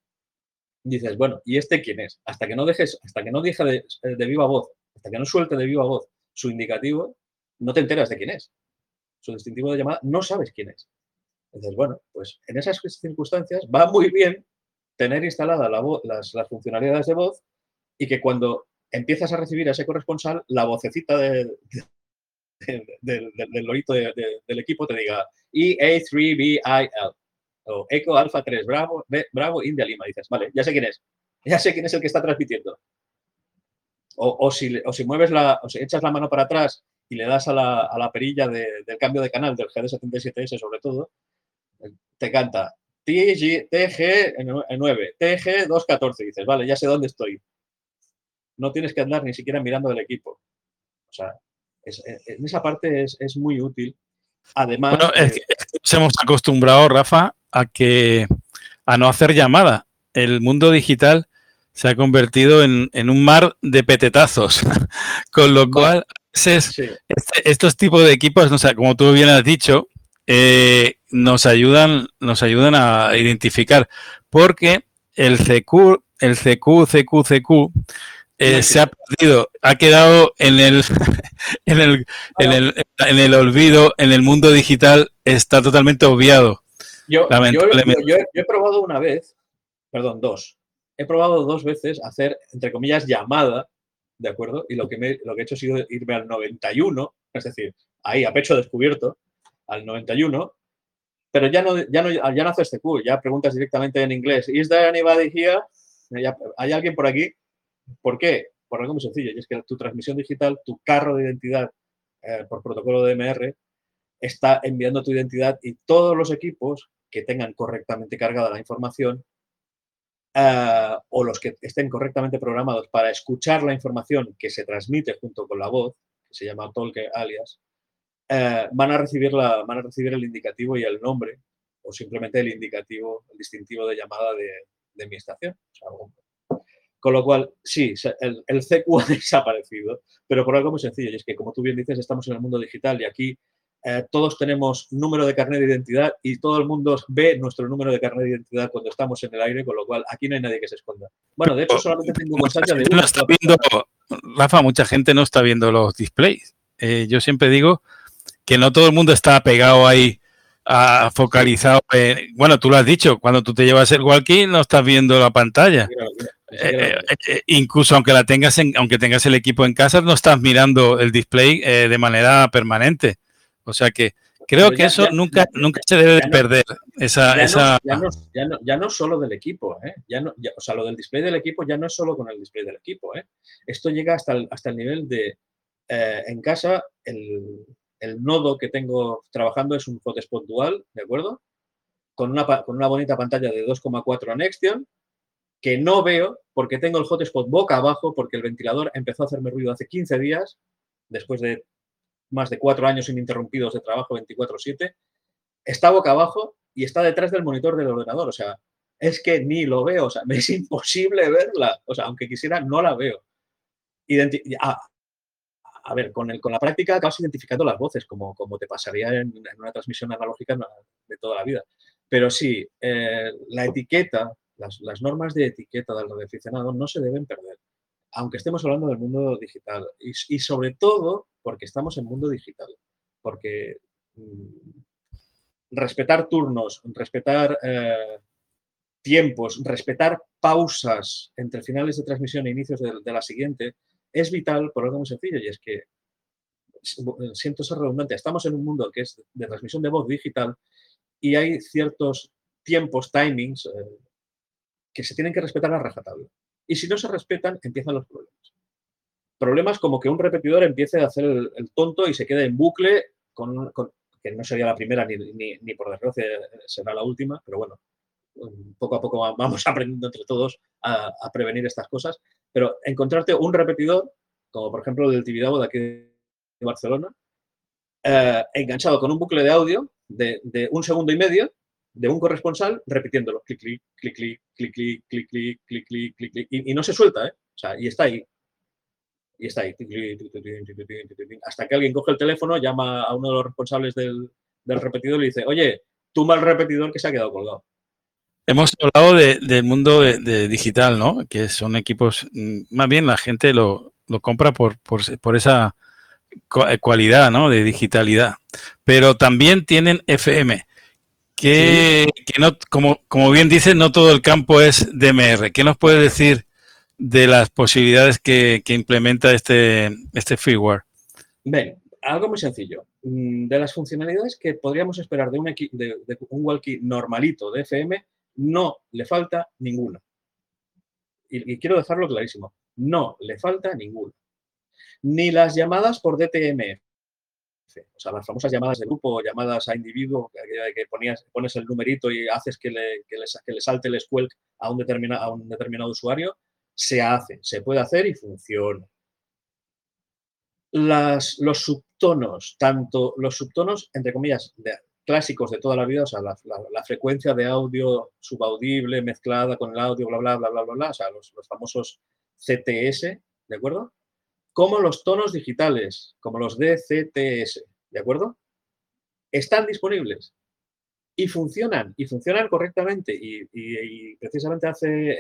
dices, bueno, ¿y este quién es? Hasta que no dejes, hasta que no deje de, viva voz, hasta que no suelte de viva voz su indicativo, no te enteras de quién es. Su distintivo de llamada, no sabes quién es. Entonces, bueno, pues en esas circunstancias va muy bien tener instalada la las, las, funcionalidades de voz y que cuando empiezas a recibir a ese corresponsal, la vocecita del lorito del equipo te diga EA3BIL o Eco Alpha 3 Bravo, Bravo India Lima. dices, vale, ya sé quién es. Ya sé quién es el que está transmitiendo. O, si, o si, mueves la, o si echas la mano para atrás y le das a la, a la perilla del cambio de canal del GD77S sobre todo, te canta TG9, TG214. Dices, vale, ya sé dónde estoy no tienes que andar ni siquiera mirando el equipo. O sea, en esa parte es, muy útil. Además. Bueno, es que nos hemos acostumbrado, Rafa, a que a no hacer llamada. El mundo digital se ha convertido en, un mar de petetazos. Con lo cual, este, estos tipos de equipos, como tú bien has dicho, eh, nos ayudan, nos ayudan a identificar. Porque el CQ, el CQ, CQ, CQ eh, se ha perdido, ha quedado en el, en el, en, el, en el olvido, en el mundo digital, está totalmente obviado. Yo, he probado una vez, perdón, dos. He probado dos veces hacer, entre comillas, llamada, ¿de acuerdo? Y lo que, me, lo que he hecho ha sido irme al 91, es decir, ahí a pecho descubierto, al 91, pero ya no, ya no, ya no haces CQ, ya preguntas directamente en inglés, ¿Is there anybody here? ¿Hay alguien por aquí? ¿Por qué? Por algo muy sencillo, y es que tu transmisión digital, tu carro de identidad eh, por protocolo de DMR, está enviando tu identidad y todos los equipos que tengan correctamente cargada la información eh, o los que estén correctamente programados para escuchar la información que se transmite junto con la voz, que se llama Tolke alias, eh, van, a recibir la, van a recibir el indicativo y el nombre o simplemente el indicativo, el distintivo de llamada de, mi estación. Con lo cual, sí, el, el, CQ ha desaparecido, pero por algo muy sencillo, y es que, como tú bien dices, estamos en el mundo digital y aquí eh, todos tenemos número de carnet de identidad y todo el mundo ve nuestro número de carnet de identidad cuando estamos en el aire, con lo cual aquí no hay nadie que se esconda. Bueno, de hecho, solamente tengo un mensaje de no está viendo, Rafa, mucha gente no está viendo los displays. Eh, yo siempre digo que no todo el mundo está pegado ahí focalizado. bueno, tú lo has dicho, cuando tú te llevas el walkie no estás viendo la pantalla. Eh, eh, eh, incluso aunque la tengas en, aunque tengas el equipo en casa, no estás mirando el display de manera permanente. O sea que creo que eso nunca, nunca se debe perder. Esa, ya, esa... No, ya, no, solo del equipo, ya no, o sea, lo del display del equipo ya no es solo con el display del equipo. Esto llega hasta el, hasta el nivel de en casa el, el, nodo que tengo trabajando es un hotspot dual, ¿de acuerdo? Con una, con una bonita pantalla de 2,4 Nexion que no veo porque tengo el hotspot boca abajo porque el ventilador empezó a hacerme ruido hace 15 días, después de más de cuatro años ininterrumpidos de trabajo 24/7, está boca abajo y está detrás del monitor del ordenador. O sea, es que ni lo veo, o sea, me es imposible verla. O sea, aunque quisiera, no la veo. a ver, con, el, con la práctica acabas identificando las voces, como, como te pasaría en, una transmisión analógica de toda la vida. Pero sí, eh, la etiqueta las, normas de etiqueta del radioaficionado no se deben perder, aunque estemos hablando del mundo digital. Y, sobre todo porque estamos en mundo digital. Porque mm, respetar turnos, respetar eh, tiempos, respetar pausas entre finales de transmisión e inicios de, la siguiente, es vital por algo muy sencillo y es que siento ser redundante, estamos en un mundo que es de transmisión de voz digital y hay ciertos tiempos, timings, eh, que se tienen que respetar a rajatabla. Y si no se respetan, empiezan los problemas. Problemas como que un repetidor empiece a hacer el, tonto y se quede en bucle, con, que no sería la primera ni, ni, por desgracia será la última, pero bueno, poco a poco vamos aprendiendo entre todos a, prevenir estas cosas. Pero encontrarte un repetidor, como por ejemplo el del Tibidabo de aquí de Barcelona, eh, enganchado con un bucle de audio de, de un segundo y medio, de un corresponsal repitiéndolo, clic, clic, clic, clic, clic, clic, clic, clic, clic, clic, clic, clic, y, no se suelta, ¿eh? O sea, y está ahí. Y está ahí. Hasta que alguien coge el teléfono, llama a uno de los responsables del, del repetidor y dice, oye, tumba el repetidor que se ha quedado colgado. Hemos hablado de, del mundo de, digital, ¿no? Que son equipos, más bien la gente lo, lo compra por, por, por esa cualidad, ¿no? De digitalidad. Pero también tienen FM que, no, como, como bien dice, no todo el campo es DMR. ¿Qué nos puede decir de las posibilidades que, implementa este, este firmware? Bien, algo muy sencillo. Mm, de las funcionalidades que podríamos esperar de un, de, un walkie normalito de FM, no le falta ninguna. Y, y, quiero dejarlo clarísimo. No le falta ninguna. Ni las llamadas por DTMF o sea, las famosas llamadas de grupo, llamadas a individuo, que, ponías, pones el numerito y haces que le, que le, salte el squelch a un, determinado, a un determinado usuario, se hace, se puede hacer y funciona. Las, los subtonos, tanto los subtonos, entre comillas, clásicos de toda la vida, o sea, la, frecuencia de audio subaudible mezclada con el audio, bla, bla, bla, bla, bla, bla, o sea, los famosos CTS, ¿de acuerdo? Como los tonos digitales, como los DCTS, ¿de acuerdo? Están disponibles y funcionan, y funcionan correctamente. Y, precisamente hace,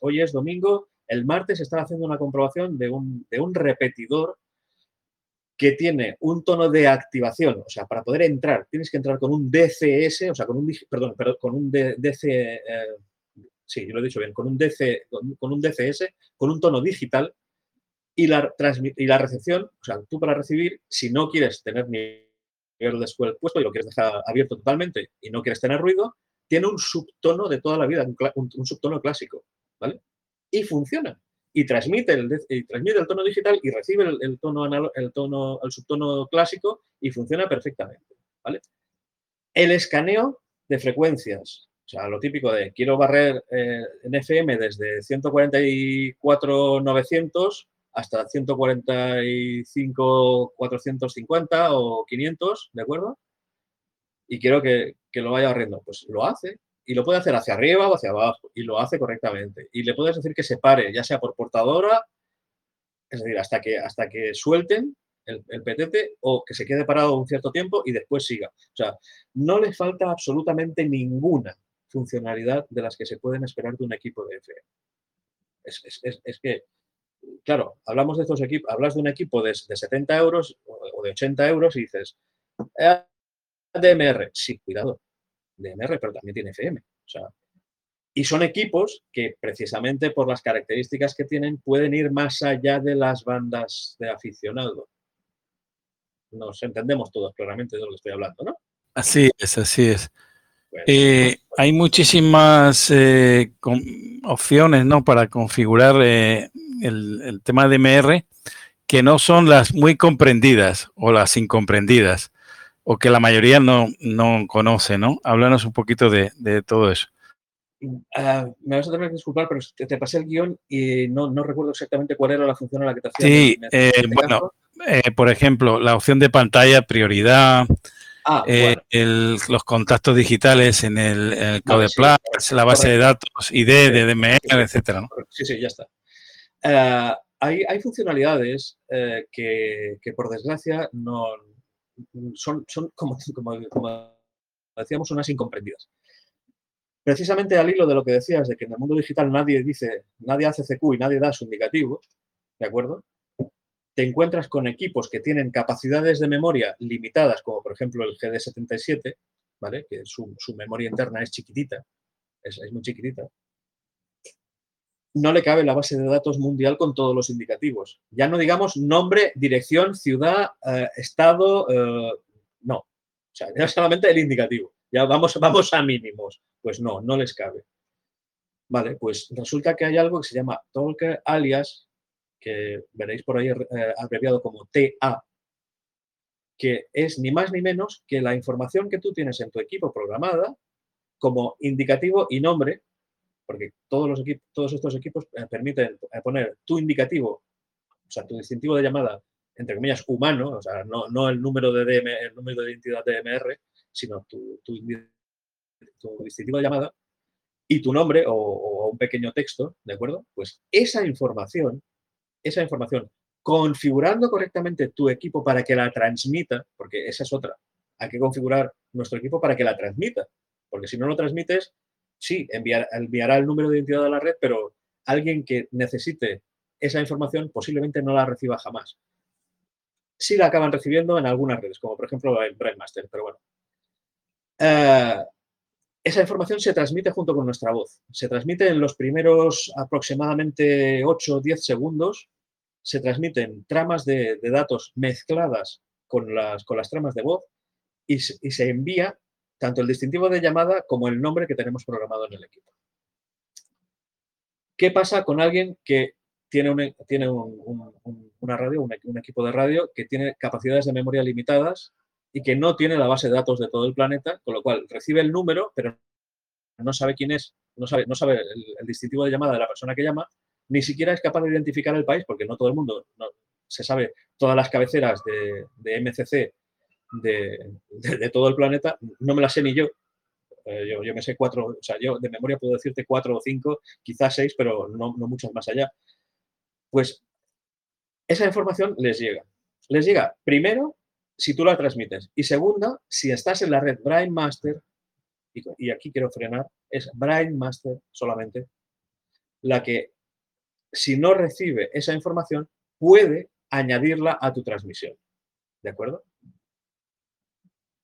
hoy es domingo, el martes estaba haciendo una comprobación de un, de un repetidor que tiene un tono de activación, o sea, para poder entrar, tienes que entrar con un DCS, o sea, con un, perdón, con un DC, eh, sí, yo lo he dicho bien, con un, DC, con un DCS, con un tono digital, y la, y la recepción, o sea, tú para recibir, si no quieres tener ni el de puesto y lo quieres dejar abierto totalmente y no quieres tener ruido, tiene un subtono de toda la vida, un, subtono clásico, ¿vale? Y funciona. Y transmite el, transmite el tono digital y recibe el, tono, el, tono, el subtono clásico y funciona perfectamente, ¿vale? El escaneo de frecuencias, o sea, lo típico de quiero barrer eh, en FM desde 144.900 hasta 145, 450 o 500, ¿de acuerdo? Y quiero que, lo vaya barriendo. Pues lo hace. Y lo puede hacer hacia arriba o hacia abajo. Y lo hace correctamente. Y le puedes decir que se pare, ya sea por portadora, es decir, hasta que, hasta que suelten el, el petete o que se quede parado un cierto tiempo y después siga. O sea, no le falta absolutamente ninguna funcionalidad de las que se pueden esperar de un equipo de FM. es que claro, hablamos de estos equipos, hablas de un equipo de, 70 euros o de 80 euros y dices, eh, DMR, sí, cuidado, DMR, pero también tiene FM. O sea, y son equipos que precisamente por las características que tienen pueden ir más allá de las bandas de aficionado. Nos entendemos todos claramente de lo que estoy hablando, ¿no? Así es, así es. Eh, hay muchísimas eh, opciones ¿no? para configurar eh, el, el, tema de MR que no son las muy comprendidas o las incomprendidas o que la mayoría no, no conoce, ¿no? Háblanos un poquito de, de todo eso. Uh, me vas a tener que disculpar, pero te, te pasé el guion y no, no, recuerdo exactamente cuál era la función a la que te hacía. Sí, este bueno, por ejemplo, la opción de pantalla, prioridad, ah, eh, el, los contactos digitales en el, el Code vale, sí, la base correcto. de datos, ID, DMR, sí, etcétera. ¿no? Sí, sí, ya está. Uh, hay, hay, funcionalidades eh, que, que, por desgracia, no son, son como, como, como decíamos, unas incomprendidas precisamente al hilo de lo que decías, de que en el mundo digital nadie dice, nadie hace CQ y nadie da su indicativo, ¿de acuerdo? Te encuentras con equipos que tienen capacidades de memoria limitadas, como por ejemplo el GD77, ¿vale? Que su, memoria interna es chiquitita, es, muy chiquitita. No le cabe la base de datos mundial con todos los indicativos. Ya no digamos nombre, dirección, ciudad, eh, estado, eh, no. O sea, ya solamente el indicativo. Ya vamos, vamos a mínimos. Pues no, no les cabe. Vale, pues resulta que hay algo que se llama Talker alias, que veréis por ahí eh, abreviado como TA, que es ni más ni menos que la información que tú tienes en tu equipo programada como indicativo y nombre, porque todos, los equipos, todos estos equipos eh, permiten eh, poner tu indicativo, o sea, tu distintivo de llamada, entre comillas, humano, o sea, no, no el número de DM, el número de identidad DMR, sino tu, tu, distintivo de llamada y tu nombre o, o, un pequeño texto, ¿de acuerdo? Pues esa información, esa información, configurando correctamente tu equipo para que la transmita, porque esa es otra, hay que configurar nuestro equipo para que la transmita, porque si no lo transmites, sí, enviar, enviará el número de identidad a la red, pero alguien que necesite esa información posiblemente no la reciba jamás. Sí la acaban recibiendo en algunas redes, como por ejemplo el Brainmaster, pero bueno, Uh, esa información se transmite junto con nuestra voz. Se transmite en los primeros aproximadamente 8 o 10 segundos. Se transmiten tramas de, datos mezcladas con las, con las, tramas de voz y, se envía tanto el distintivo de llamada como el nombre que tenemos programado en el equipo. ¿Qué pasa con alguien que tiene, tiene un, un, una radio, un equipo de radio que tiene capacidades de memoria limitadas y que no tiene la base de datos de todo el planeta, con lo cual recibe el número, pero no sabe quién es, no sabe, no sabe el, distintivo de llamada de la persona que llama, ni siquiera es capaz de identificar el país, porque no todo el mundo no, se sabe todas las cabeceras de, de MCC de, de, todo el planeta, no me las sé ni yo. Eh, yo. Yo me sé cuatro, o sea, yo de memoria puedo decirte cuatro o cinco, quizás seis, pero no, no muchos más allá. Pues esa información les llega. Les llega primero si tú la transmites. Y segunda, si estás en la red Brain Master, y, aquí quiero frenar, es Brain Master solamente, la que si no recibe esa información, puede añadirla a tu transmisión. ¿De acuerdo?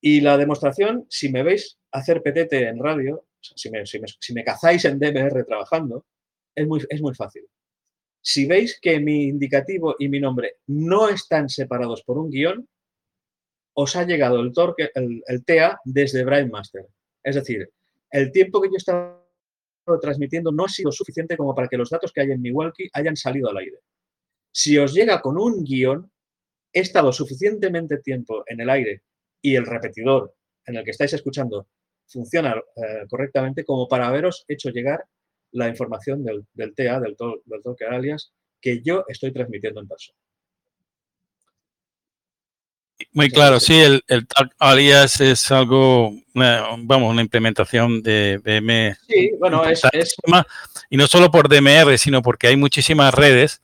Y la demostración, si me veis hacer PTT en radio, si me cazáis en DMR trabajando, es muy, es muy fácil. Si veis que mi indicativo y mi nombre no están separados por un guion, os ha llegado el, torque, el, el TA desde Brainmaster. Es decir, el tiempo que yo he estado transmitiendo no ha sido suficiente como para que los datos que hay en mi walkie hayan salido al aire. Si os llega con un guion, he estado suficientemente tiempo en el aire y el repetidor en el que estáis escuchando funciona eh, correctamente como para haberos hecho llegar la información del, del TA, del, del alias, que yo estoy transmitiendo en persona. Muy claro, sí, el, el tag alias es algo, una, vamos, una implementación de BM. Sí, bueno, es, es, Y no solo por DMR, sino porque hay muchísimas redes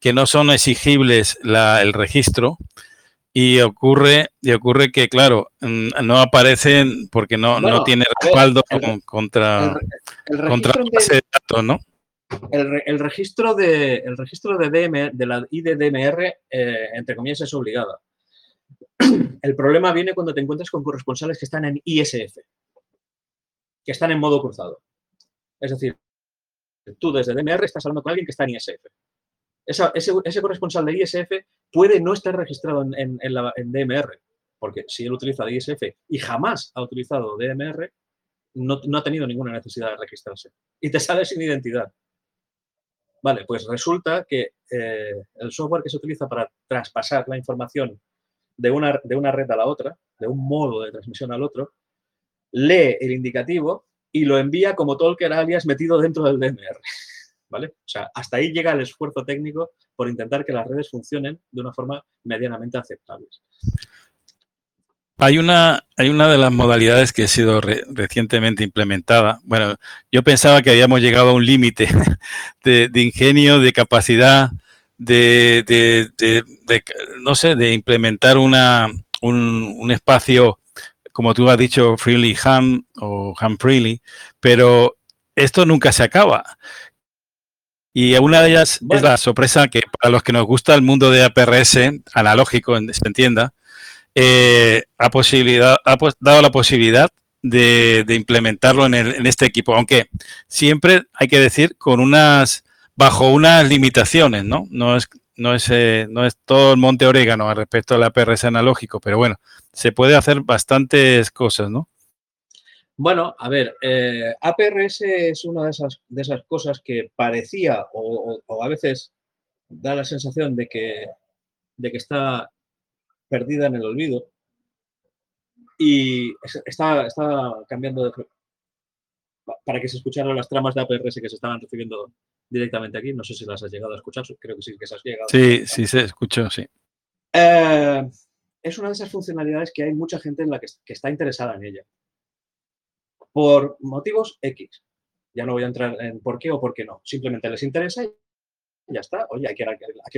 que no son exigibles la, el registro y ocurre, y ocurre que, claro, no aparecen porque no, bueno, no tiene respaldo ver, el, contra, el, contra base de datos, ¿no? El, el, registro de el registro de DM de la IDDMR eh, entre comillas es obligada El problema viene cuando te encuentras con corresponsales que están en ISF, que están en modo cruzado. Es decir, tú desde DMR estás hablando con alguien que está en ISF. ese, corresponsal de ISF puede no estar registrado en, DMR, porque si él utiliza ISF y jamás ha utilizado DMR, no, ha tenido ninguna necesidad de registrarse. Y te sale sin identidad. Vale, pues resulta que eh, el software que se utiliza para traspasar la información de una, de una red a la otra, de un modo de transmisión al otro, lee el indicativo y lo envía como Tolkien alias metido dentro del DMR. ¿Vale? O sea, hasta ahí llega el esfuerzo técnico por intentar que las redes funcionen de una forma medianamente aceptable. Hay una, hay una de las modalidades que ha sido recientemente implementada. Bueno, yo pensaba que habíamos llegado a un límite de, ingenio, de capacidad, de, no sé, de implementar una, un, un espacio como tú has dicho, Freely Ham o Ham Freely, pero esto nunca se acaba. Y una de ellas es la sorpresa que para los que nos gusta el mundo de APRS, analógico, se entienda, eh, ha, posibilidad, ha dado la posibilidad de, implementarlo en, en, este equipo, aunque siempre hay que decir con unas, bajo unas limitaciones, ¿no? No es no es, eh, no es todo el monte orégano al respecto al APRS analógico, pero bueno, se puede hacer bastantes cosas, ¿no? Bueno, a ver, eh, APRS es una de esas, de esas cosas que parecía o, a veces da la sensación de que, de que está perdida en el olvido y está, está cambiando de, para que se escucharan las tramas de APRS que se estaban recibiendo directamente aquí. No sé si las has llegado a escuchar, creo que sí que se has llegado. Sí, sí, se escuchó, sí. Eh, es una de esas funcionalidades que hay mucha gente en la que, está interesada en ella. Por motivos X. Ya no voy a entrar en por qué o por qué no. Simplemente les interesa y ya está. Oye, a quien,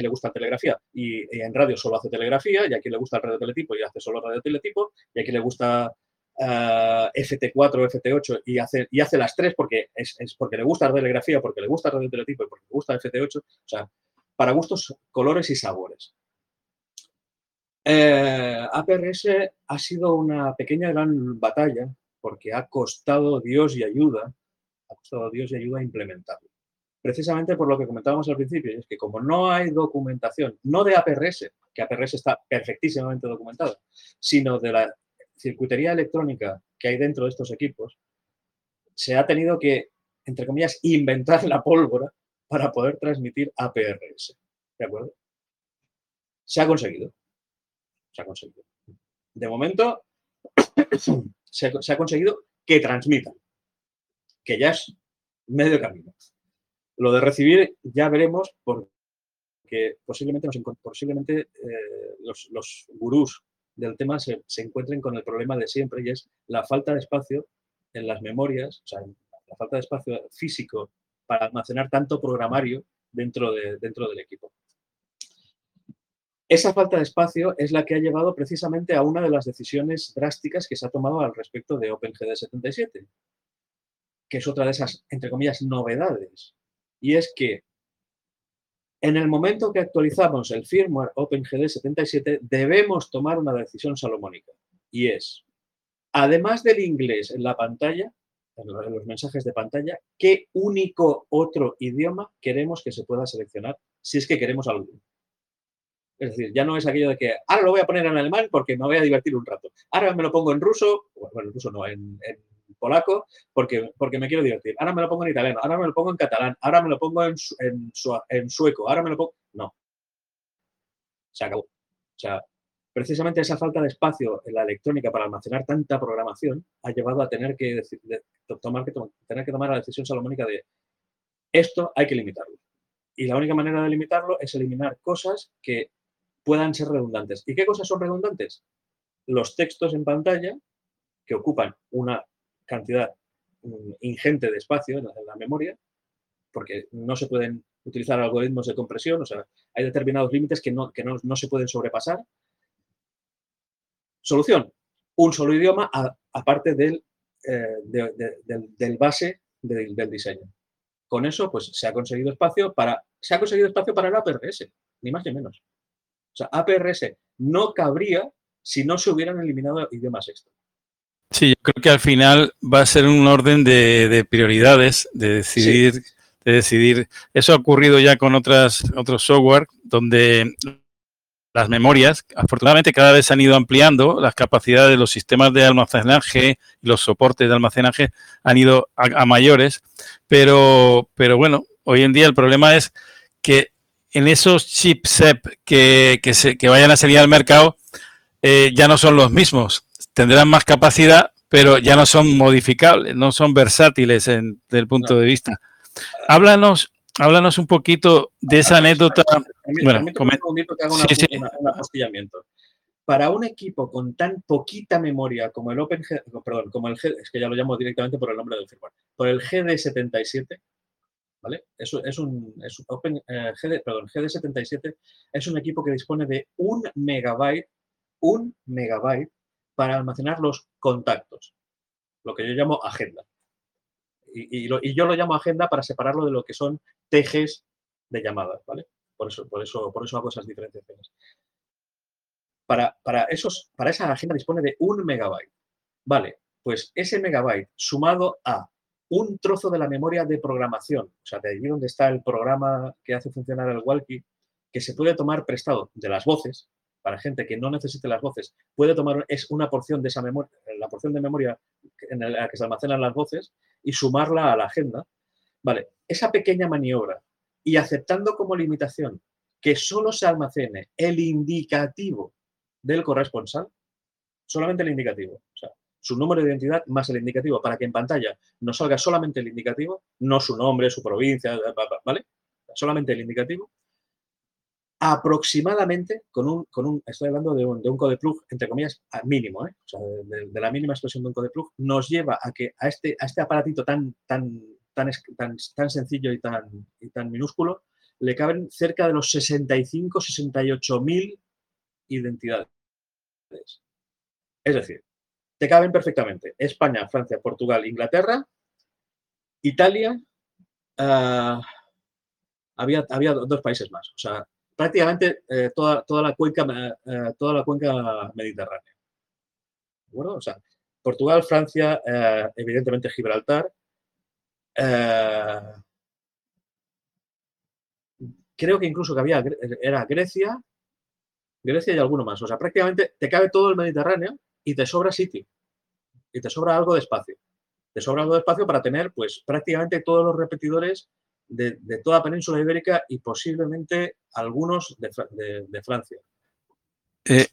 le gusta la telegrafía y, en radio solo hace telegrafía, y a quien le gusta el radio teletipo y hace solo radio teletipo, y a quien le gusta FT4 o FT8 y hace, y hace las tres porque es, porque le gusta la telegrafía, porque le gusta el teletipo y porque le gusta FT8. O sea, para gustos, colores y sabores. Eh, APRS ha sido una pequeña gran batalla porque ha costado Dios y ayuda, ha costado Dios y ayuda a implementarlo. Precisamente por lo que comentábamos al principio, es que como no hay documentación, no de APRS, que APRS está perfectísimamente documentado, sino de la circuitería electrónica que hay dentro de estos equipos, se ha tenido que, entre comillas, inventar la pólvora para poder transmitir APRS. ¿De acuerdo? Se ha conseguido. Se ha conseguido. De momento, se, ha conseguido que transmitan, que ya es medio camino. Lo de recibir ya veremos porque posiblemente, posiblemente eh, los, los, gurús del tema se, encuentren con el problema de siempre y es la falta de espacio en las memorias, o sea, la falta de espacio físico para almacenar tanto programario dentro, de, dentro del equipo. Esa falta de espacio es la que ha llevado precisamente a una de las decisiones drásticas que se ha tomado al respecto de OpenGD 77, que es otra de esas, entre comillas, novedades. Y es que en el momento que actualizamos el firmware OpenGD 77, debemos tomar una decisión salomónica. Y es, además del inglés en la pantalla, en los mensajes de pantalla, ¿qué único otro idioma queremos que se pueda seleccionar si es que queremos alguno? Es decir, ya no es aquello de que ahora lo voy a poner en alemán porque me voy a divertir un rato. Ahora me lo pongo en ruso, bueno, en ruso no, en polaco porque, porque me quiero divertir. Ahora me lo pongo en italiano, ahora me lo pongo en catalán, ahora me lo pongo en, sueco, ahora me lo pongo... No. Se acabó. O sea, precisamente esa falta de espacio en la electrónica para almacenar tanta programación ha llevado a tener que tener que tomar la decisión salomónica de esto hay que limitarlo. Y la única manera de limitarlo es eliminar cosas que puedan ser redundantes. ¿Y qué cosas son redundantes? Los textos en pantalla que ocupan una cantidad mm, ingente de espacio en la, memoria, porque no se pueden utilizar algoritmos de compresión, o sea, hay determinados límites que no, que no, se pueden sobrepasar. Solución, un solo idioma aparte del, eh, del, base del, diseño. Con eso, pues se ha conseguido espacio para, se ha conseguido espacio para el APRS, ni más ni menos. O sea, APRS no cabría si no se hubieran eliminado idiomas extra. Sí, yo creo que al final va a ser un orden de, prioridades, de decidir, de decidir. Eso ha ocurrido ya con otras, otros software donde las memorias, afortunadamente cada vez se han ido ampliando, las capacidades de los sistemas de almacenaje y los soportes de almacenaje han ido a, mayores, pero, pero bueno, hoy en día el problema es que en esos chipset que, que, se, que vayan a salir al mercado eh, ya no son los mismos, tendrán más capacidad, pero ya no son modificables, no son versátiles en, desde el punto de vista. Háblanos háblanos un poquito de esa anécdota. bueno. Para un equipo con tan poquita memoria como el Open, perdón, como el G, es que ya lo llamo directamente por el nombre del firmware, por el GD77, ¿vale? Es, es un, es Open, eh, GD, perdón, GD77 es un equipo que dispone de un megabyte, un megabyte para almacenar los contactos, lo que yo llamo agenda y, yo lo llamo agenda para separarlo de lo que son tejes de llamadas, ¿vale? Por eso, por eso, por eso hago esas diferenciaciones. Para, para, esos, para esa agenda dispone de un megabyte. Vale, pues ese megabyte sumado a un trozo de la memoria de programación, o sea, de allí donde está el programa que hace funcionar el walkie, que se puede tomar prestado de las voces, para gente que no necesite las voces, puede tomar es una porción de esa memoria, la porción de memoria en la que se almacenan las voces y sumarla a la agenda. Vale, esa pequeña maniobra y aceptando como limitación que solo se almacene el indicativo del corresponsal, solamente el indicativo, o sea, su número de identidad más el indicativo, para que en pantalla no salga solamente el indicativo, no su nombre, su provincia, ¿vale? Solamente el indicativo, aproximadamente con un, con un estoy hablando de un, de un code plug, entre comillas, mínimo, ¿eh? de, la mínima expresión de un code plug, nos lleva a que a este, a este aparatito tan, tan, tan, tan, tan sencillo y tan, y tan minúsculo, le caben cerca de los 65, 68 mil identidades. Es decir, te caben perfectamente España, Francia, Portugal, Inglaterra, Italia, uh, había, había dos países más. O sea, prácticamente eh, toda, toda, la cuenca, eh, toda la cuenca mediterránea. Bueno, o sea, Portugal, Francia, eh, evidentemente Gibraltar. creo que incluso que había, era Grecia, Grecia y alguno más. O sea, prácticamente te cabe todo el Mediterráneo y te sobra sitio. Y te sobra algo de espacio. Te sobra algo de espacio para tener, pues, prácticamente todos los repetidores de, toda la península ibérica y posiblemente algunos de, Francia. Eh,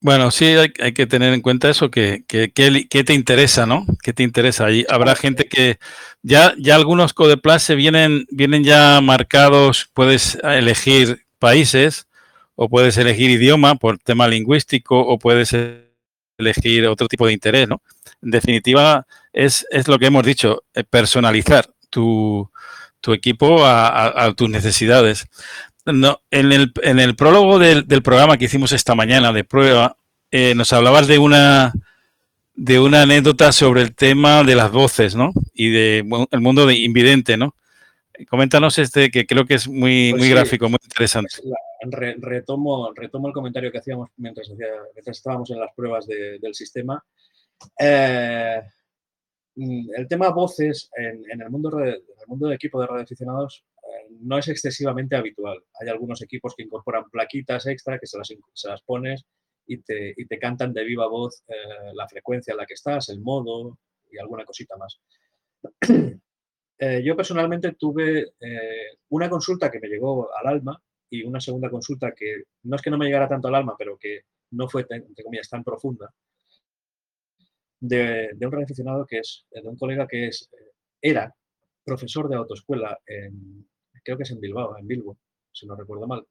bueno, sí hay, que tener en cuenta eso, que, que, te interesa, ¿no? ¿Qué te interesa? Ahí habrá gente que ya, ya algunos Codeplus se vienen, vienen ya marcados, puedes elegir países o puedes elegir idioma por tema lingüístico o puedes elegir otro tipo de interés, ¿no? En definitiva, es, es lo que hemos dicho, eh, personalizar tu, tu equipo a, tus necesidades. No, en, el, en el prólogo del, programa que hicimos esta mañana de prueba, eh, nos hablabas de una de una anécdota sobre el tema de las voces, ¿no? Y de el mundo de invidente, ¿no? Coméntanos este que creo que es muy, pues muy gráfico, muy interesante. retomo, retomo el comentario que hacíamos mientras, estábamos en las pruebas del sistema. Eh, Mm, el tema voces en, el mundo mundo de equipo de radioaficionados eh, no es excesivamente habitual. Hay algunos equipos que incorporan plaquitas extra que se las, se las pones y te, y te, cantan de viva voz eh, la frecuencia en la que estás, el modo y alguna cosita más. Eh, yo personalmente tuve una consulta que me llegó al alma y una segunda consulta que no es que no me llegara tanto al alma, pero que no fue, entre comillas, tan profunda de, un radioaficionado que es, de un colega que es, era profesor de autoescuela, en, creo que es en Bilbao, en Bilbo, si no recuerdo mal,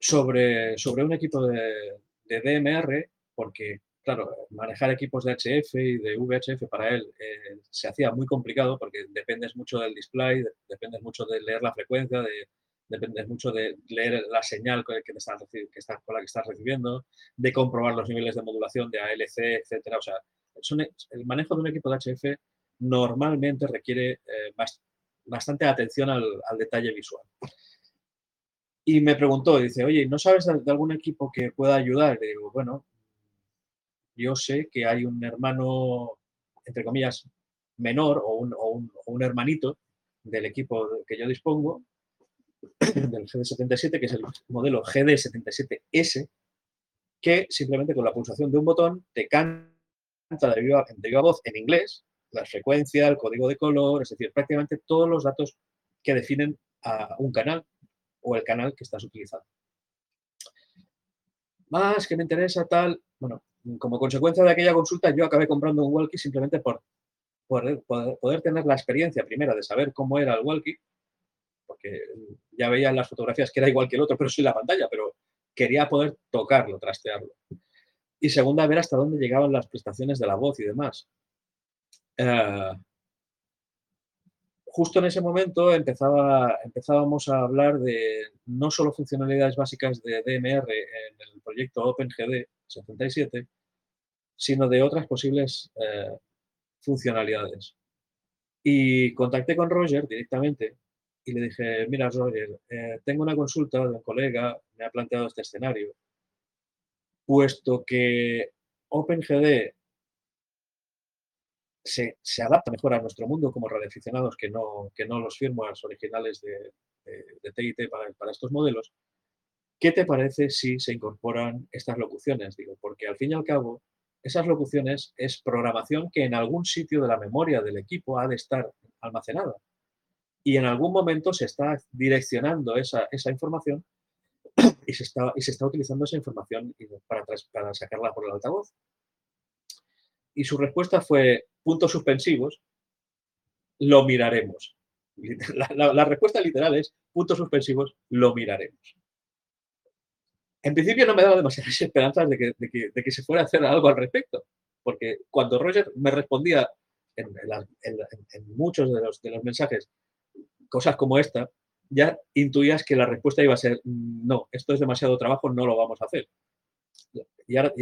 sobre, sobre un equipo de, DMR, porque, claro, manejar equipos de HF y de VHF para él eh, se hacía muy complicado porque dependes mucho del display, dependes mucho de leer la frecuencia, de, depende mucho de leer la señal que, que, estás, que estás, con la que estás recibiendo, de comprobar los niveles de modulación de ALC, etcétera. O sea, el manejo de un equipo de HF normalmente requiere eh, bastante atención al, detalle visual. Y me preguntó, dice, oye, ¿no sabes de algún equipo que pueda ayudar? Y digo, bueno, yo sé que hay un hermano, entre comillas, menor o un, o un hermanito del equipo que yo dispongo, del GD77, que es el modelo GD77S, que simplemente con la pulsación de un botón te canta de viva, voz en inglés la frecuencia, el código de color, es decir, prácticamente todos los datos que definen a un canal o el canal que estás utilizando. Más que me interesa tal, bueno, como consecuencia de aquella consulta yo acabé comprando un walkie simplemente por, poder, tener la experiencia primera de saber cómo era el walkie, porque ya veía en las fotografías que era igual que el otro, pero sin la pantalla, pero quería poder tocarlo, trastearlo. Y segunda, ver hasta dónde llegaban las prestaciones de la voz y demás. Eh, justo en ese momento empezábamos a hablar de no solo funcionalidades básicas de DMR en el proyecto OpenGD 77, sino de otras posibles eh, funcionalidades. Y contacté con Roger directamente y le dije, mira Roger, eh, tengo una consulta de un colega, me ha planteado este escenario. Puesto que OpenGD se, adapta mejor a nuestro mundo como radioaficionados que no, que no los firmwares originales de, de, TIT para, para, estos modelos, ¿qué te parece si se incorporan estas locuciones? Digo, porque al fin y al cabo, esas locuciones es programación que en algún sitio de la memoria del equipo ha de estar almacenada y en algún momento se está direccionando esa, esa información y se, está, y se está utilizando esa información para, para sacarla por el altavoz. Y su respuesta fue puntos suspensivos, lo miraremos. La, respuesta literal es puntos suspensivos, lo miraremos. En principio no me daba demasiadas esperanzas de que, de que, de que se fuera a hacer algo al respecto, porque cuando Roger me respondía en, en, en muchos de los, de los mensajes cosas como esta, ya intuías que la respuesta iba a ser, mm, no, esto es demasiado trabajo, no lo vamos a hacer. Y ahora,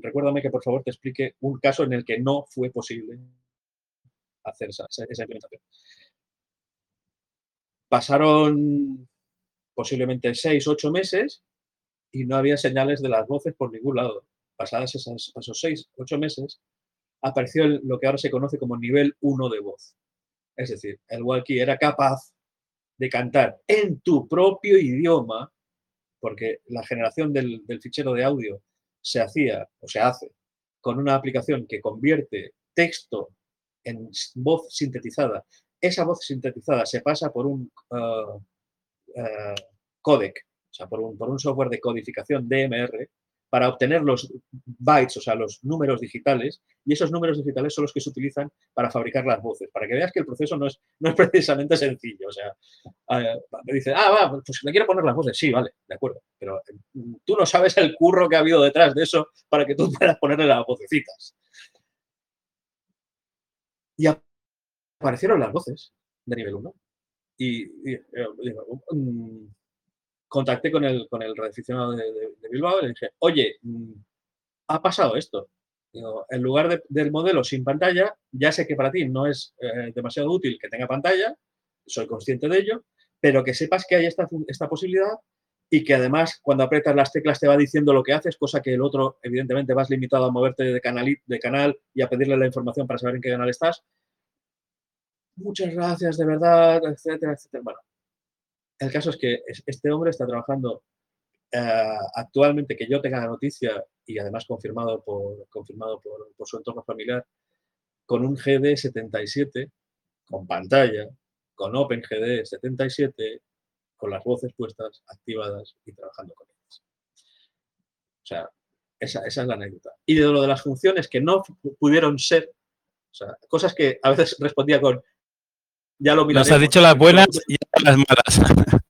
recuérdame que por favor te explique un caso en el que no fue posible hacer esa, esa implementación. Pasaron posiblemente seis, ocho meses y no había señales de las voces por ningún lado. Pasadas esos, esos seis, ocho meses, apareció lo que ahora se conoce como nivel 1 de voz. Es decir, el walkie era capaz de cantar en tu propio idioma, porque la generación del, fichero de audio se hacía o se hace con una aplicación que convierte texto en voz sintetizada. Esa voz sintetizada se pasa por un uh, uh, codec, o sea, por un, por un software de codificación DMR, para obtener los bytes, o sea, los números digitales, y esos números digitales son los que se utilizan para fabricar las voces, para que veas que el proceso no es, no es precisamente sencillo. O sea, eh, me dice, ah, va, pues le quiero poner las voces. Sí, vale, de acuerdo, pero eh, tú no sabes el curro que ha habido detrás de eso para que tú puedas ponerle las vocecitas. Y aparecieron las voces de nivel 1. Y, eh, mm, contacté con el, con el de, Bilbao y le dije, oye, mm, ha pasado esto. en lugar del modelo sin pantalla, ya sé que para ti no es eh, demasiado útil que tenga pantalla, soy consciente de ello, pero que sepas que hay esta, esta posibilidad y que además cuando aprietas las teclas te va diciendo lo que haces, cosa que el otro evidentemente vas limitado a moverte de canal, de canal y a pedirle la información para saber en qué canal estás. Muchas gracias, de verdad, etcétera, etcétera. Bueno, el caso es que este hombre está trabajando eh, actualmente, que yo tenga la noticia y además confirmado por, confirmado por, su entorno familiar, con un GD77, con pantalla, con OpenGD 77, con las voces puestas, activadas y trabajando con ellas. O sea, esa, esa, es la anécdota. Y de lo de las funciones que no pudieron ser, o sea, cosas que a veces respondía con, ya lo Nos has dicho las buenas y las malas.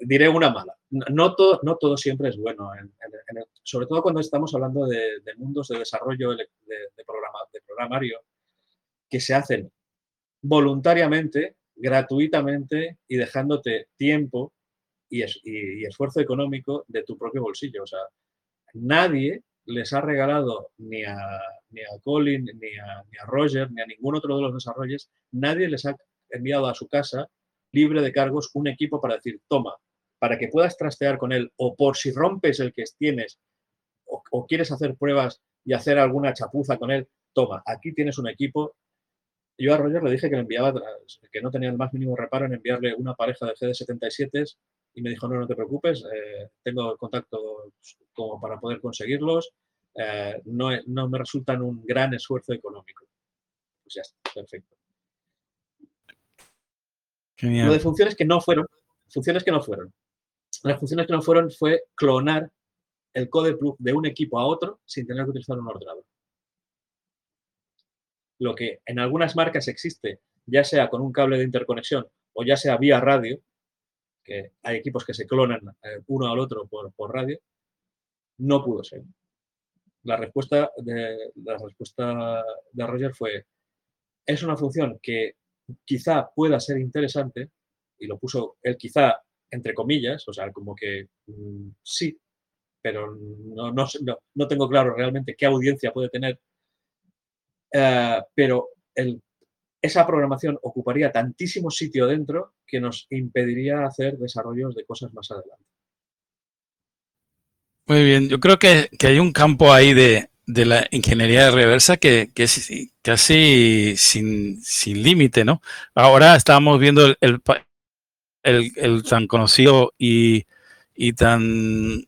Diré una mala. No todo, no todo siempre es bueno, sobre todo cuando estamos hablando de, mundos de desarrollo de, programa, de programario que se hacen voluntariamente, gratuitamente y dejándote tiempo y, y, esfuerzo económico de tu propio bolsillo. O sea, nadie les ha regalado ni a, ni a Colin, ni a, ni a Roger, ni a ningún otro de los desarrollos, nadie les ha enviado a su casa libre de cargos un equipo para decir, toma, para que puedas trastear con él o por si rompes el que tienes o, quieres hacer pruebas y hacer alguna chapuza con él, toma, aquí tienes un equipo. Yo a Roger le dije que le enviaba, que no tenía el más mínimo reparo en enviarle una pareja de GD77 y me dijo, no, no te preocupes, eh, tengo contacto como para poder conseguirlos, eh, no, no, me resultan un gran esfuerzo económico. Pues ya está, perfecto. Lo de funciones que no fueron, funciones que no fueron. Las funciones que no fueron fue clonar el code plug de un equipo a otro sin tener que utilizar un ordenador. Lo que en algunas marcas existe, ya sea con un cable de interconexión o ya sea vía radio, que hay equipos que se clonan eh, uno al otro por, por radio, no pudo ser. La respuesta de, la respuesta de Roger fue, es una función que quizá pueda ser interesante, y lo puso él quizá entre comillas, o sea, como que mm, sí, pero no, no, no, tengo claro realmente qué audiencia puede tener, eh, pero el, esa programación ocuparía tantísimo sitio dentro que nos impediría hacer desarrollos de cosas más adelante. Muy bien, yo creo que, que hay un campo ahí de, de la ingeniería de reversa que, que es casi sin, sin límite, ¿no? Ahora estábamos viendo el, el, el, tan conocido y, y tan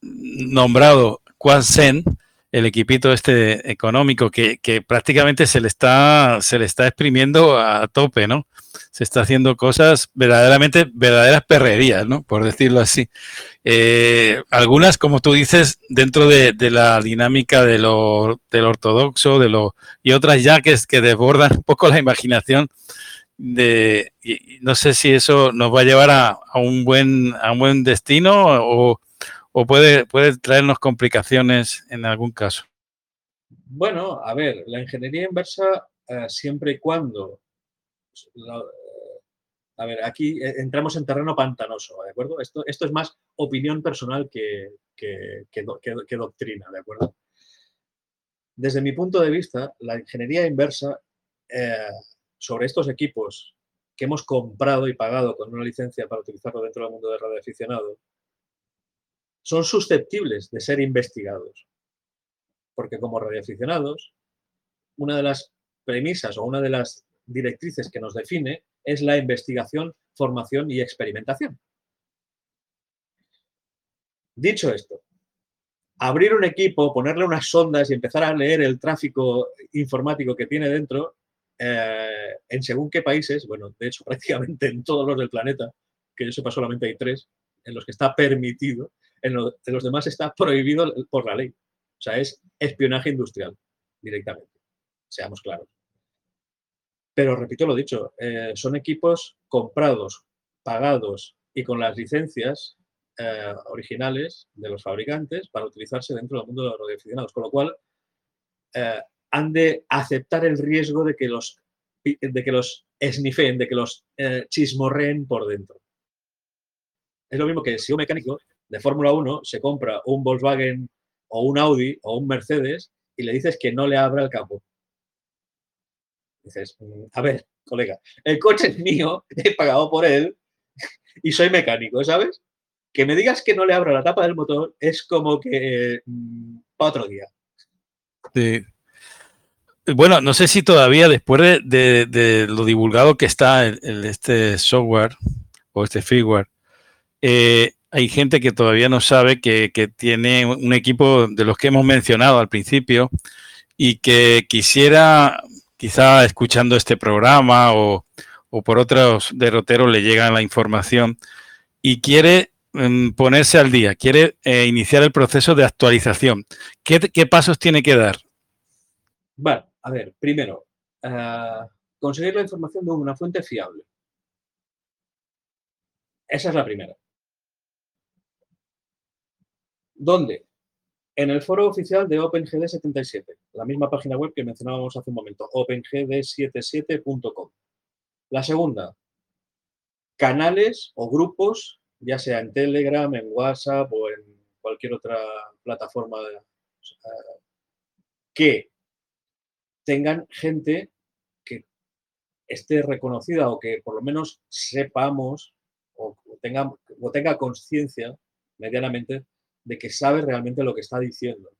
nombrado Quansen, el equipito este económico que, que, prácticamente se le está se le está exprimiendo a tope, ¿no? Se está haciendo cosas verdaderamente verdaderas perrerías, ¿no? Por decirlo así. Eh, algunas, como tú dices, dentro de, la dinámica de lo, del ortodoxo, de lo y otras ya que, que desbordan un poco la imaginación de y no sé si eso nos va a llevar a, un buen a un buen destino o, o puede, puede traernos complicaciones en algún caso. Bueno, a ver, la ingeniería inversa eh, siempre y cuando a ver, aquí eh, entramos en terreno pantanoso, ¿de acuerdo? Esto, esto es más opinión personal que, que, doctrina, ¿de acuerdo? Desde mi punto de vista, la ingeniería inversa eh, sobre estos equipos que hemos comprado y pagado con una licencia para utilizarlo dentro del mundo de radioaficionado, son susceptibles de ser investigados. Porque como radioaficionados, una de las premisas o una de las directrices que nos define es la investigación, formación y experimentación. Dicho esto, abrir un equipo, ponerle unas sondas y empezar a leer el tráfico informático que tiene dentro, eh, en según qué países, bueno, de hecho prácticamente en todos los del planeta, que yo sepa solamente hay tres, en los que está permitido, en, en los demás está prohibido por la ley. O sea, es espionaje industrial directamente, seamos claros. Pero repito lo dicho, eh, son equipos comprados, pagados y con las licencias eh, originales de los fabricantes para utilizarse dentro del mundo de los radioaficionados, con lo cual eh, han de aceptar el riesgo de que los, de que los esnifen, de que los chismorreen por dentro. Es lo mismo que si un mecánico de Fórmula 1 se compra un Volkswagen o un Audi o un Mercedes y le dices que no le abra el capó. Dices, mm, a ver, colega, el coche es mío, he pagado por él y soy mecánico, ¿sabes? Que me digas que no le abro la tapa del motor es como que mmm, para otro día. Sí. Bueno, no sé si todavía después de, lo divulgado que está el, este software o este firmware, eh, hay gente que todavía no sabe que, tiene un equipo de los que hemos mencionado al principio y que quisiera quizá escuchando este programa o, o por otros derroteros le llega la información y quiere um, ponerse al día, quiere eh, iniciar el proceso de actualización. ¿Qué, ¿Qué, pasos tiene que dar? Bueno, a ver, primero, uh, conseguir la información de una fuente fiable. Esa es la primera. ¿Dónde? en el foro oficial de OpenGD77, la misma página web que mencionábamos hace un momento, opengd77.com. La segunda, canales o grupos, ya sea en Telegram, en WhatsApp o en cualquier otra plataforma que tengan gente que esté reconocida o que por lo menos sepamos o tenga, o tenga conciencia medianamente de que sabe realmente lo que está diciendo.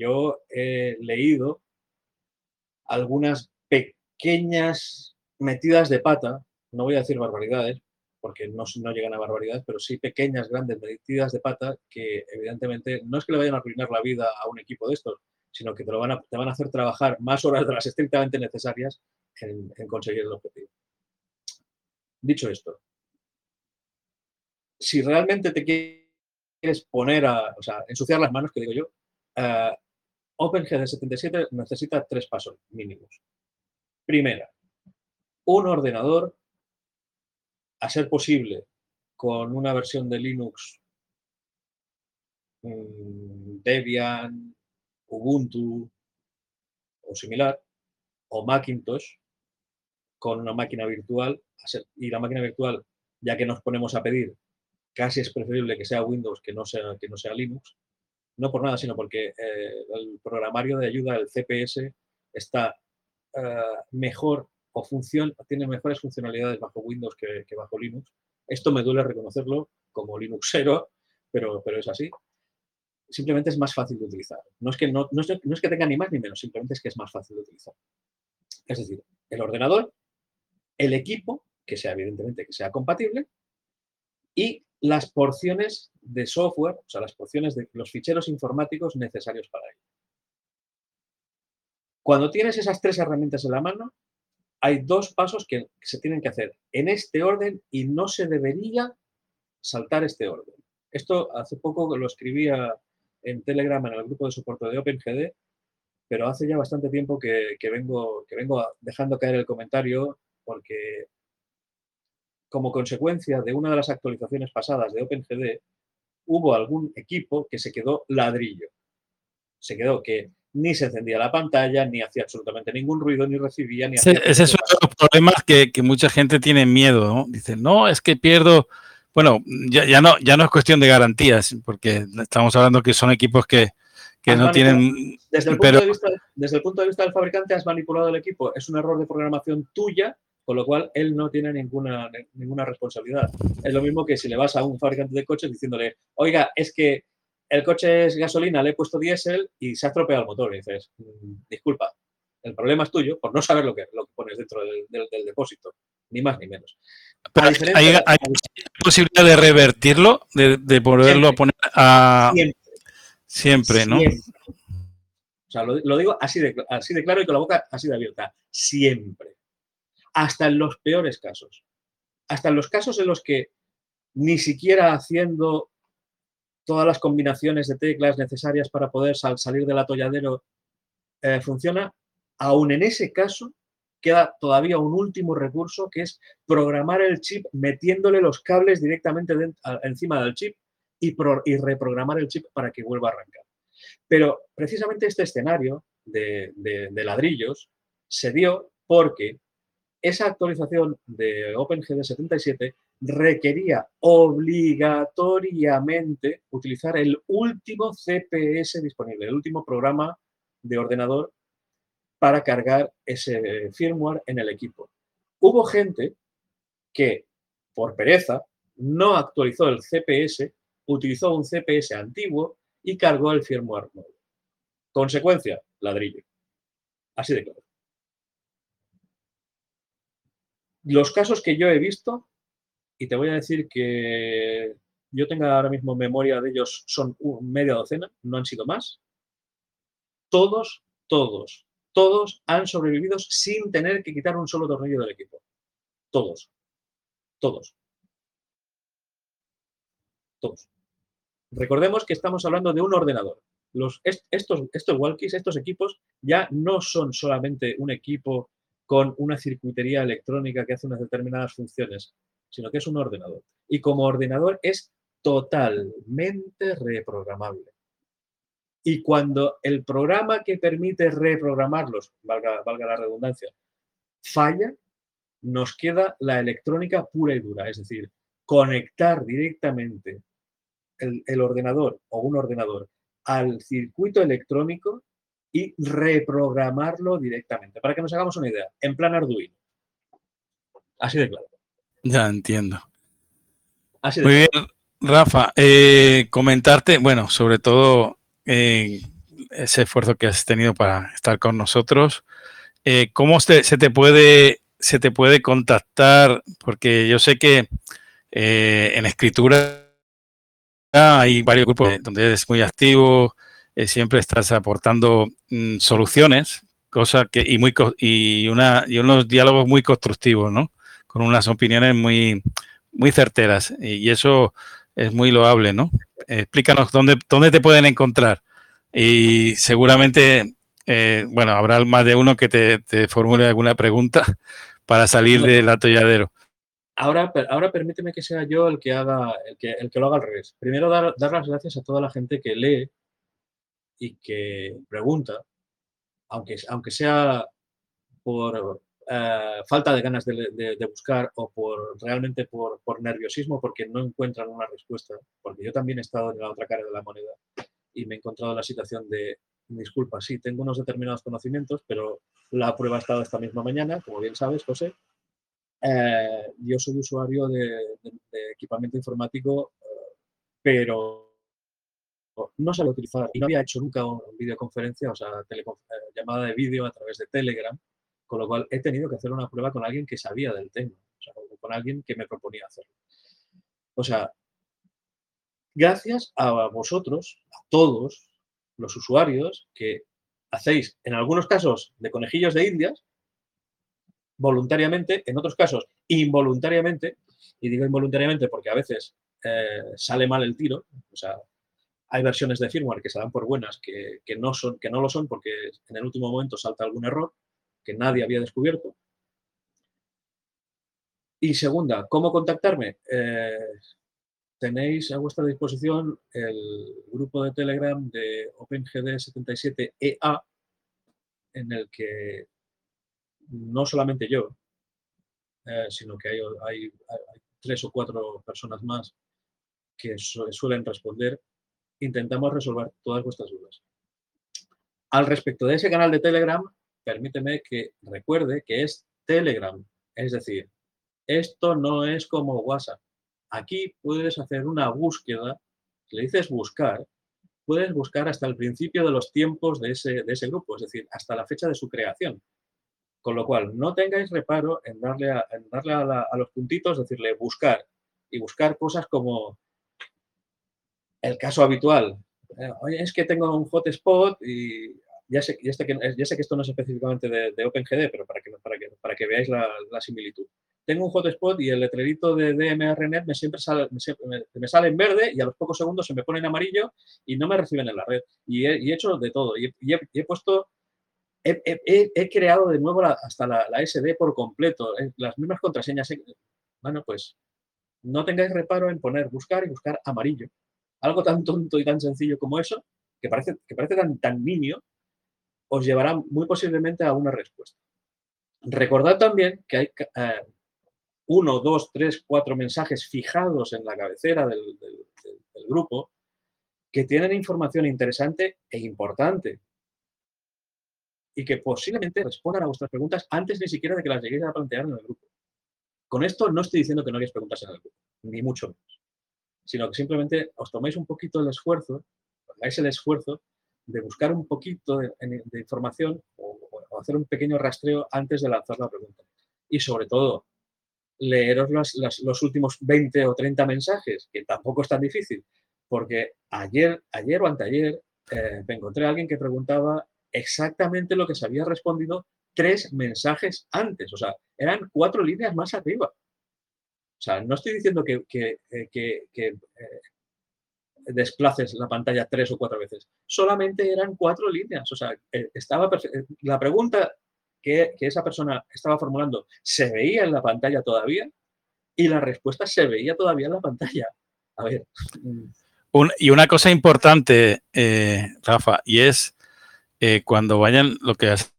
Yo he leído algunas pequeñas metidas de pata, no voy a decir barbaridades, porque no, no llegan a barbaridades, pero sí pequeñas, grandes metidas de pata que evidentemente no es que le vayan a arruinar la vida a un equipo de estos, sino que te, lo van, a, te van a hacer trabajar más horas de las estrictamente necesarias en, conseguir el objetivo. Dicho esto, si realmente te quieres poner a, o sea, ensuciar las manos, que digo yo, uh, OpenGD 77 necesita tres pasos mínimos. Primera, un ordenador, a ser posible, con una versión de Linux um, Debian, Ubuntu o similar, o Macintosh, con una máquina virtual, y la máquina virtual, ya que nos ponemos a pedir, casi es preferible que sea Windows que no sea, que no sea Linux, no por nada, sino porque eh, el programario de ayuda, el CPS, está eh, mejor o funciona, tiene mejores funcionalidades bajo Windows que, bajo Linux. Esto me duele reconocerlo como Linuxero, pero, pero es así. Simplemente es más fácil de utilizar. No es, que no, no es que tenga ni más ni menos, simplemente es que es más fácil de utilizar. Es decir, el ordenador, el equipo, que sea evidentemente que sea compatible, y las porciones de software, o sea, las porciones de los ficheros informáticos necesarios para ello. Cuando tienes esas tres herramientas en la mano, hay dos pasos que se tienen que hacer en este orden y no se debería saltar este orden. Esto hace poco lo escribía en Telegram en el grupo de soporte de OpenGD, pero hace ya bastante tiempo que, vengo, que vengo dejando caer el comentario porque como consecuencia de una de las actualizaciones pasadas de OpenGD, hubo algún equipo que se quedó ladrillo. Se quedó que ni se encendía la pantalla, ni hacía absolutamente ningún ruido, ni recibía, ni hacía... Ese es uno de los problemas que, mucha gente tiene miedo, ¿no? Dice, no, es que pierdo... Bueno, ya, no, ya no es cuestión de garantías, porque estamos hablando que son equipos que, no tienen... Desde el, punto de vista, desde el punto de vista del fabricante has manipulado el equipo. Es un error de programación tuya con lo cual él no tiene ninguna, ninguna responsabilidad. Es lo mismo que si le vas a un fabricante de coches diciéndole, oiga, es que el coche es gasolina, le he puesto diésel y se ha estropeado el motor. Y dices, mm, disculpa, el problema es tuyo por no saber lo que, lo que pones dentro del, depósito, ni más ni menos. Pero hay, posibilidad de revertirlo, de, de poderlo a poner a... Siempre, ¿no? O sea, lo, digo así de, así de claro y con la boca así de abierta. Siempre hasta en los peores casos. Hasta en los casos en los que ni siquiera haciendo todas las combinaciones de teclas necesarias para poder salir del atolladero eh, funciona, aún en ese caso queda todavía un último recurso que es programar el chip metiéndole los cables directamente encima del chip y, reprogramar el chip para que vuelva a arrancar. Pero precisamente este escenario de ladrillos se dio porque esa actualización de OpenGD 77 requería obligatoriamente utilizar el último CPS disponible, el último programa de ordenador para cargar ese firmware en el equipo. Hubo gente que, por pereza, no actualizó el CPS, utilizó un CPS antiguo y cargó el firmware nuevo. Consecuencia, ladrillo. Así de claro. Los casos que yo he visto, y te voy a decir que yo tenga ahora mismo memoria de ellos, son media docena, no han sido más. Todos, todos, todos han sobrevivido sin tener que quitar un solo tornillo del equipo. Todos. Todos. Todos. Recordemos que estamos hablando de un ordenador. Estos, estos walkies, estos equipos, ya no son solamente un equipo con una circuitería electrónica que hace unas determinadas funciones, sino que es un ordenador. Y como ordenador es totalmente reprogramable. Y cuando el programa que permite reprogramarlos, valga, la redundancia, falla, nos queda la electrónica pura y dura, es decir, conectar directamente el, ordenador o un ordenador al circuito electrónico y reprogramarlo directamente. Para que nos hagamos una idea, en plan Arduino. Así de claro. Ya entiendo. Muy bien, Rafa. Eh, comentarte, bueno, sobre todo eh, ese esfuerzo que has tenido para estar con nosotros. Eh, ¿Cómo se, te puede se te puede contactar? Porque yo sé que en escritura hay varios grupos donde eres muy activo, siempre estás aportando mm, soluciones, cosas que y muy y una y unos diálogos muy constructivos, ¿no? Con unas opiniones muy muy certeras y eso es muy loable, ¿no? Explícanos dónde, dónde te pueden encontrar y seguramente, eh, bueno, habrá más de uno que te, formule alguna pregunta para salir del atolladero. Ahora, ahora permíteme que sea yo el que haga, el que, el que lo haga al revés. Primero dar, dar las gracias a toda la gente que lee y que pregunta, aunque, aunque sea por eh, falta de ganas de, buscar o por realmente por, por, nerviosismo porque no encuentran una respuesta, porque yo también he estado en la otra cara de la moneda y me he encontrado en la situación de, disculpa, sí, tengo unos determinados conocimientos, pero la prueba ha estado esta misma mañana, como bien sabes, José. Eh, yo soy usuario de, equipamiento informático, eh, pero no sabía utilizar y no había hecho nunca una videoconferencia, o sea, llamada de vídeo a través de Telegram con lo cual he tenido que hacer una prueba con alguien que sabía del tema, o sea, con alguien que me proponía hacerlo. O sea, gracias a vosotros, a todos los usuarios que hacéis, en algunos casos, de conejillos de indias, voluntariamente, en otros casos, involuntariamente, y digo involuntariamente porque a veces eh, sale mal el tiro, o sea, hay versiones de firmware que se dan por buenas que, no son, que no lo son porque en el último momento salta algún error, que nadie había descubierto. Y segunda, ¿cómo contactarme? Eh, tenéis a vuestra disposición el grupo de Telegram de OpenGD77EA, e en el que no solamente yo, eh, sino que hay, tres o cuatro personas más que suelen responder, intentamos resolver todas vuestras dudas. Al respecto de ese canal de Telegram, permíteme que recuerde que es Telegram. Es decir, esto no es como WhatsApp. Aquí puedes hacer una búsqueda, le dices buscar, puedes buscar hasta el principio de los tiempos de ese, de ese grupo, es decir, hasta la fecha de su creación. Con lo cual, no tengáis reparo en darle a, darle a, los puntitos, decirle buscar y buscar cosas como el caso habitual. Eh, oye, es que tengo un hotspot y ya sé, que, esto no es específicamente de, OpenGD, pero para que, veáis la, similitud. Tengo un hotspot y el letrerito de DMRNet me siempre sale, en verde y a los pocos segundos se me pone en amarillo y no me reciben en la red. Y he, hecho de todo. Y he, puesto, he, creado de nuevo hasta la, SD por completo. Eh, las mismas contraseñas. Bueno, pues no tengáis reparo en poner buscar y buscar amarillo. Algo tan tonto y tan sencillo como eso, que parece, que parece tan, tan niño, os llevará muy posiblemente a una respuesta. Recordad también que hay eh, uno, dos, tres, cuatro mensajes fijados en la cabecera del, grupo que tienen información interesante e importante y que posiblemente respondan a vuestras preguntas antes ni siquiera de que las lleguéis a plantear en el grupo. Con esto no estoy diciendo que no hagáis preguntas en el grupo, ni mucho menos, sino que simplemente os toméis un poquito el esfuerzo, hagáis el esfuerzo de buscar un poquito de, información o, hacer un pequeño rastreo antes de lanzar la pregunta. Y sobre todo, leeros los últimos 20 o 30 mensajes, que tampoco es tan difícil, porque ayer, ayer o anteayer eh, me encontré a alguien que preguntaba exactamente lo que se había respondido tres mensajes antes, o sea, eran cuatro líneas más arriba. O sea, no estoy diciendo que, que, eh, que, eh, desplaces la pantalla tres o cuatro veces. Solamente eran cuatro líneas. O sea, eh, estaba la pregunta que, esa persona estaba formulando se veía en la pantalla todavía y la respuesta se veía todavía en la pantalla. A ver. y una cosa importante, Rafa, y es cuando vayan, lo que has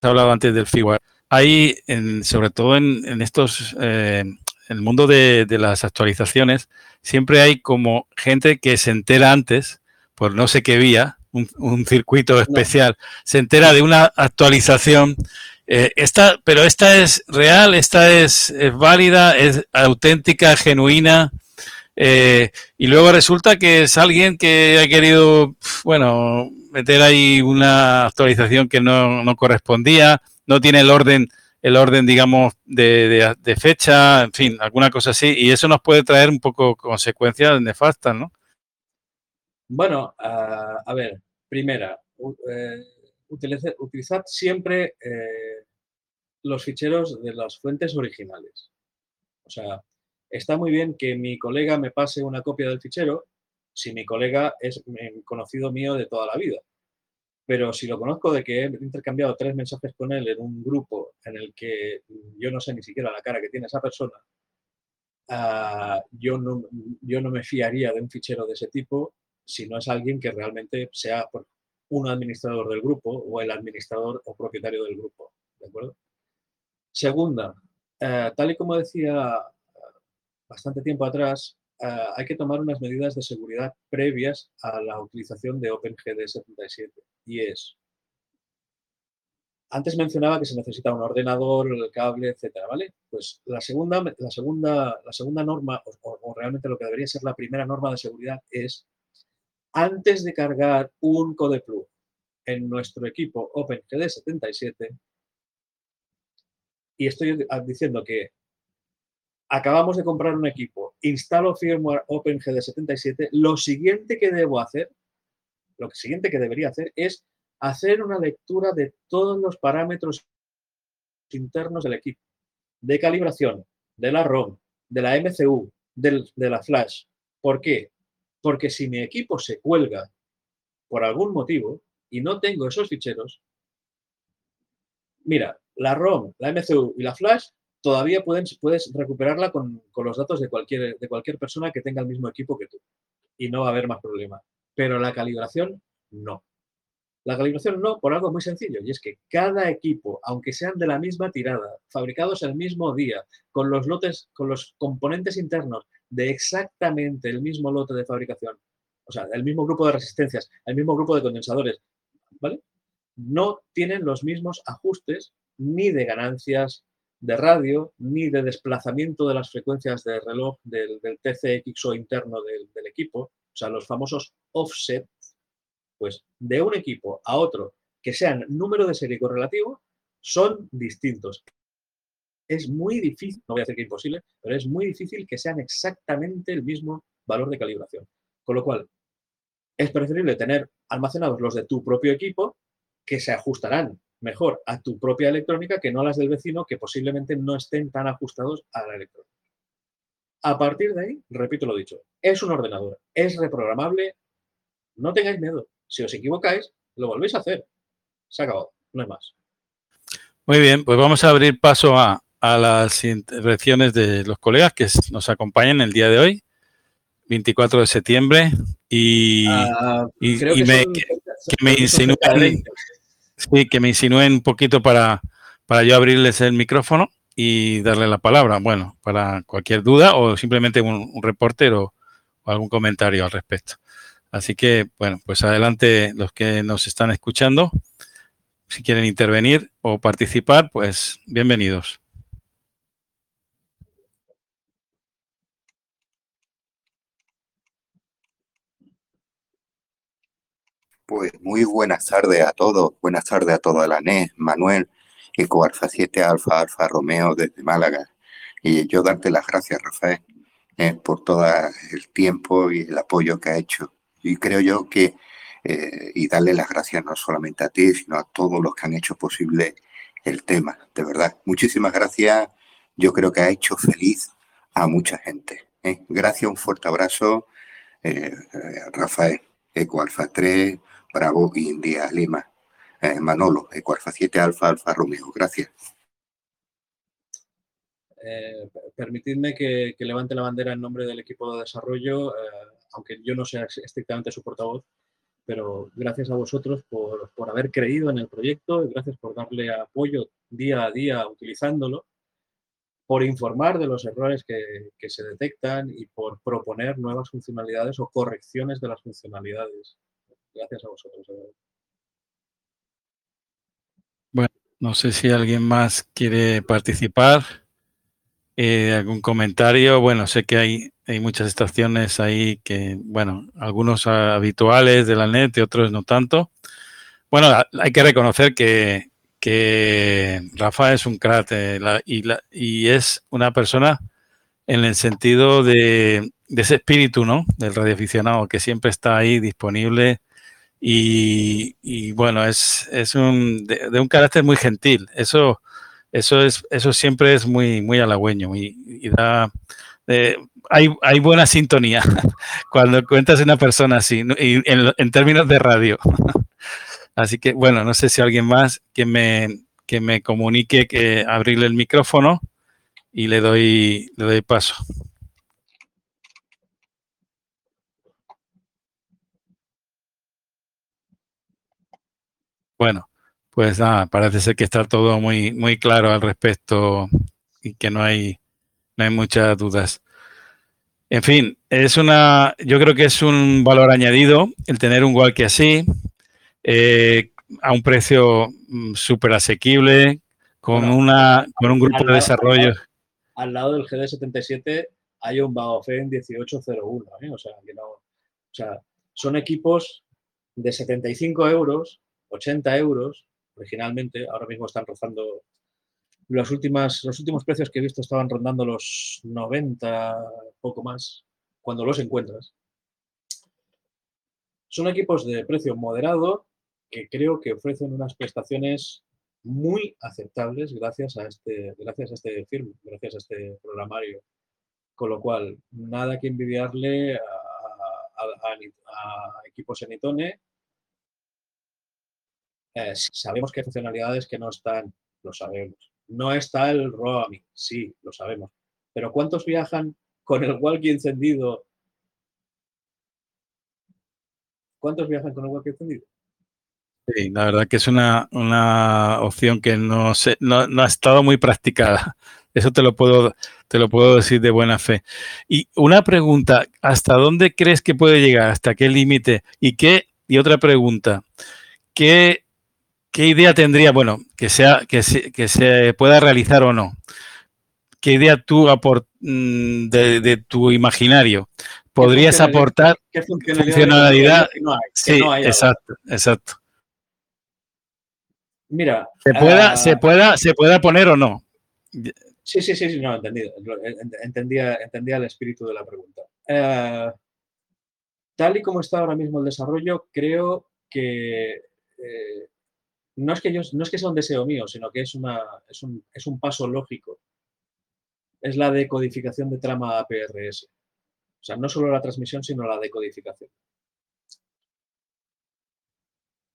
hablado antes del firmware, hay, sobre todo en, estos en el mundo de, las actualizaciones, siempre hay como gente que se entera antes, por no sé qué vía, un, circuito especial, se entera de una actualización. Eh, esta, pero esta es real, esta es, válida, es auténtica, genuina. Eh, y luego resulta que es alguien que ha querido, bueno, meter ahí una actualización que no, no correspondía, no tiene el orden el orden, digamos, de, de, fecha, en fin, alguna cosa así, y eso nos puede traer un poco consecuencias nefastas, ¿no? Bueno, a ver, primera, eh, utilizad, siempre eh, los ficheros de las fuentes originales. O sea, está muy bien que mi colega me pase una copia del fichero si mi colega es conocido mío de toda la vida pero si lo conozco de que he intercambiado tres mensajes con él en un grupo en el que yo no sé ni siquiera la cara que tiene esa persona, ah, yo, no, yo no me fiaría de un fichero de ese tipo si no es alguien que realmente sea un administrador del grupo o el administrador o propietario del grupo. ¿De acuerdo? Segunda, eh, tal y como decía bastante tiempo atrás, eh, hay que tomar unas medidas de seguridad previas a la utilización de OpenGD 77 y es, antes mencionaba que se necesita un ordenador, el cable, etcétera, ¿vale? Pues la segunda, la segunda, la segunda norma, o, realmente lo que debería ser la primera norma de seguridad es, antes de cargar un CodePlug en nuestro equipo OpenGD77, y estoy diciendo que acabamos de comprar un equipo, instalo firmware OpenGD77, lo siguiente que debo hacer lo siguiente que debería hacer es hacer una lectura de todos los parámetros internos del equipo, de calibración, de la ROM, de la MCU, de la flash. ¿Por qué? Porque si mi equipo se cuelga por algún motivo y no tengo esos ficheros, mira, la ROM, la MCU y la flash todavía puedes recuperarla con, con, los datos de cualquier, de cualquier persona que tenga el mismo equipo que tú y no va a haber más problema pero la calibración no. La calibración no por algo muy sencillo, y es que cada equipo, aunque sean de la misma tirada, fabricados el mismo día, con los lotes, con los componentes internos de exactamente el mismo lote de fabricación, o sea, el mismo grupo de resistencias, el mismo grupo de condensadores, ¿vale? No tienen los mismos ajustes ni de ganancias de radio, ni de desplazamiento de las frecuencias de reloj del, del TCXO interno del, del equipo, o sea, los famosos offset, pues de un equipo a otro que sean número de serie correlativo, son distintos. Es muy difícil, no voy a decir que imposible, pero es muy difícil que sean exactamente el mismo valor de calibración. Con lo cual, es preferible tener almacenados los de tu propio equipo que se ajustarán mejor a tu propia electrónica que no las del vecino que posiblemente no estén tan ajustados a la electrónica. A partir de ahí, repito lo dicho, es un ordenador, es reprogramable, no tengáis miedo. Si os equivocáis, lo volvéis a hacer. Se ha acabado, no hay más. Muy bien, pues vamos a abrir paso a, las intervenciones de los colegas que nos acompañan el día de hoy, 24 de septiembre, y, ah, que, me, insinúen, que me insinúen un poquito para, para yo abrirles el micrófono y darle la palabra. Bueno, para cualquier duda o simplemente un, un reporter o, algún comentario al respecto. Así que, bueno, pues adelante los que nos están escuchando. Si quieren intervenir o participar, pues bienvenidos. Pues muy buenas tardes a todos. Buenas tardes a toda la NES, Manuel, Eco Alfa 7 Alfa Alfa Romeo desde Málaga. Y yo darte las gracias, Rafael, eh, por todo el tiempo y el apoyo que ha hecho. Y creo yo que, eh, y darle las gracias no solamente a ti, sino a todos los que han hecho posible el tema, de verdad. Muchísimas gracias. Yo creo que ha hecho feliz a mucha gente. ¿eh? Gracias, un fuerte abrazo, Rafael, Eco Alfa 3, Bravo, India, Lima. Manolo, Eco Alfa 7, Alfa, Alfa Romeo. Gracias. Eh, permitidme que, levante la bandera en nombre del equipo de desarrollo, eh, aunque yo no sea estrictamente su portavoz, pero gracias a vosotros por, haber creído en el proyecto y gracias por darle apoyo día a día utilizándolo, por informar de los errores que, que se detectan y por proponer nuevas funcionalidades o correcciones de las funcionalidades. Gracias a vosotros. Bueno, no sé si alguien más quiere participar. Eh, ¿Algún comentario? Bueno, sé que hay, hay muchas estaciones ahí que, bueno, algunos habituales de la net y otros no tanto. Bueno, hay que reconocer que, que Rafa es un crack eh, y, y, es una persona en el sentido de, ese espíritu, ¿no? Del radioaficionado que siempre está ahí disponible y, bueno, es, es un, de, un carácter muy gentil. Eso, eso, es, eso siempre es muy, muy halagüeño y, da... Eh, hay, hay, buena sintonía cuando cuentas una persona así, y en términos de radio. Así que, bueno, no sé si alguien más que me, que me comunique que abrirle el micrófono y le doy, le doy paso. Bueno, pues nada, parece ser que está todo muy, muy claro al respecto y que no hay, no hay muchas dudas. En fin, es una, yo creo que es un valor añadido el tener un walkie así, eh, a un precio mm, súper asequible, con, una, con un grupo de desarrollo. Al lado del GD77 hay un Baofeng 1801, ¿eh? o, sea, que no, o sea, son equipos de 75 euros, 80 euros originalmente, ahora mismo están rozando, los, últimos precios que he visto estaban rondando los 90, poco más, cuando los encuentras. Son equipos de precio moderado que creo que ofrecen unas prestaciones muy aceptables gracias a este, gracias a este firme, gracias a este programario. Con lo cual, nada que envidiarle a, equipos en Itone. Eh, sabemos que hay funcionalidades que no están, lo sabemos. No está el roaming, sí, lo sabemos. Pero ¿cuántos viajan con el walkie encendido? ¿Cuántos viajan con el walkie encendido? Sí, la verdad que es una, opción que no, se, no, ha estado muy practicada. Eso te lo, puedo, te lo puedo decir de buena fe. Y una pregunta, ¿hasta dónde crees que puede llegar? ¿Hasta qué límite? ¿Y qué? Y otra pregunta, ¿qué, qué idea tendría, bueno, que, sea, que, se, que se pueda realizar o no? ¿Qué idea tú mm, de, de tu imaginario podrías aportar? ¿Qué funcionalidad? sí, exacto, exacto. Mira. ¿Se pueda, se, ah, pueda, ¿Se pueda poner o no? Sí, sí, sí, no, entendido. Entendía, entendía el espíritu de la pregunta. Eh, tal y como está ahora mismo el desarrollo, creo que eh, no, es que no es que sea un deseo mío, sino que es, una, es, un, es un paso lógico. Es la decodificación de trama APRS. O sea, no solo la transmisión, sino la decodificación.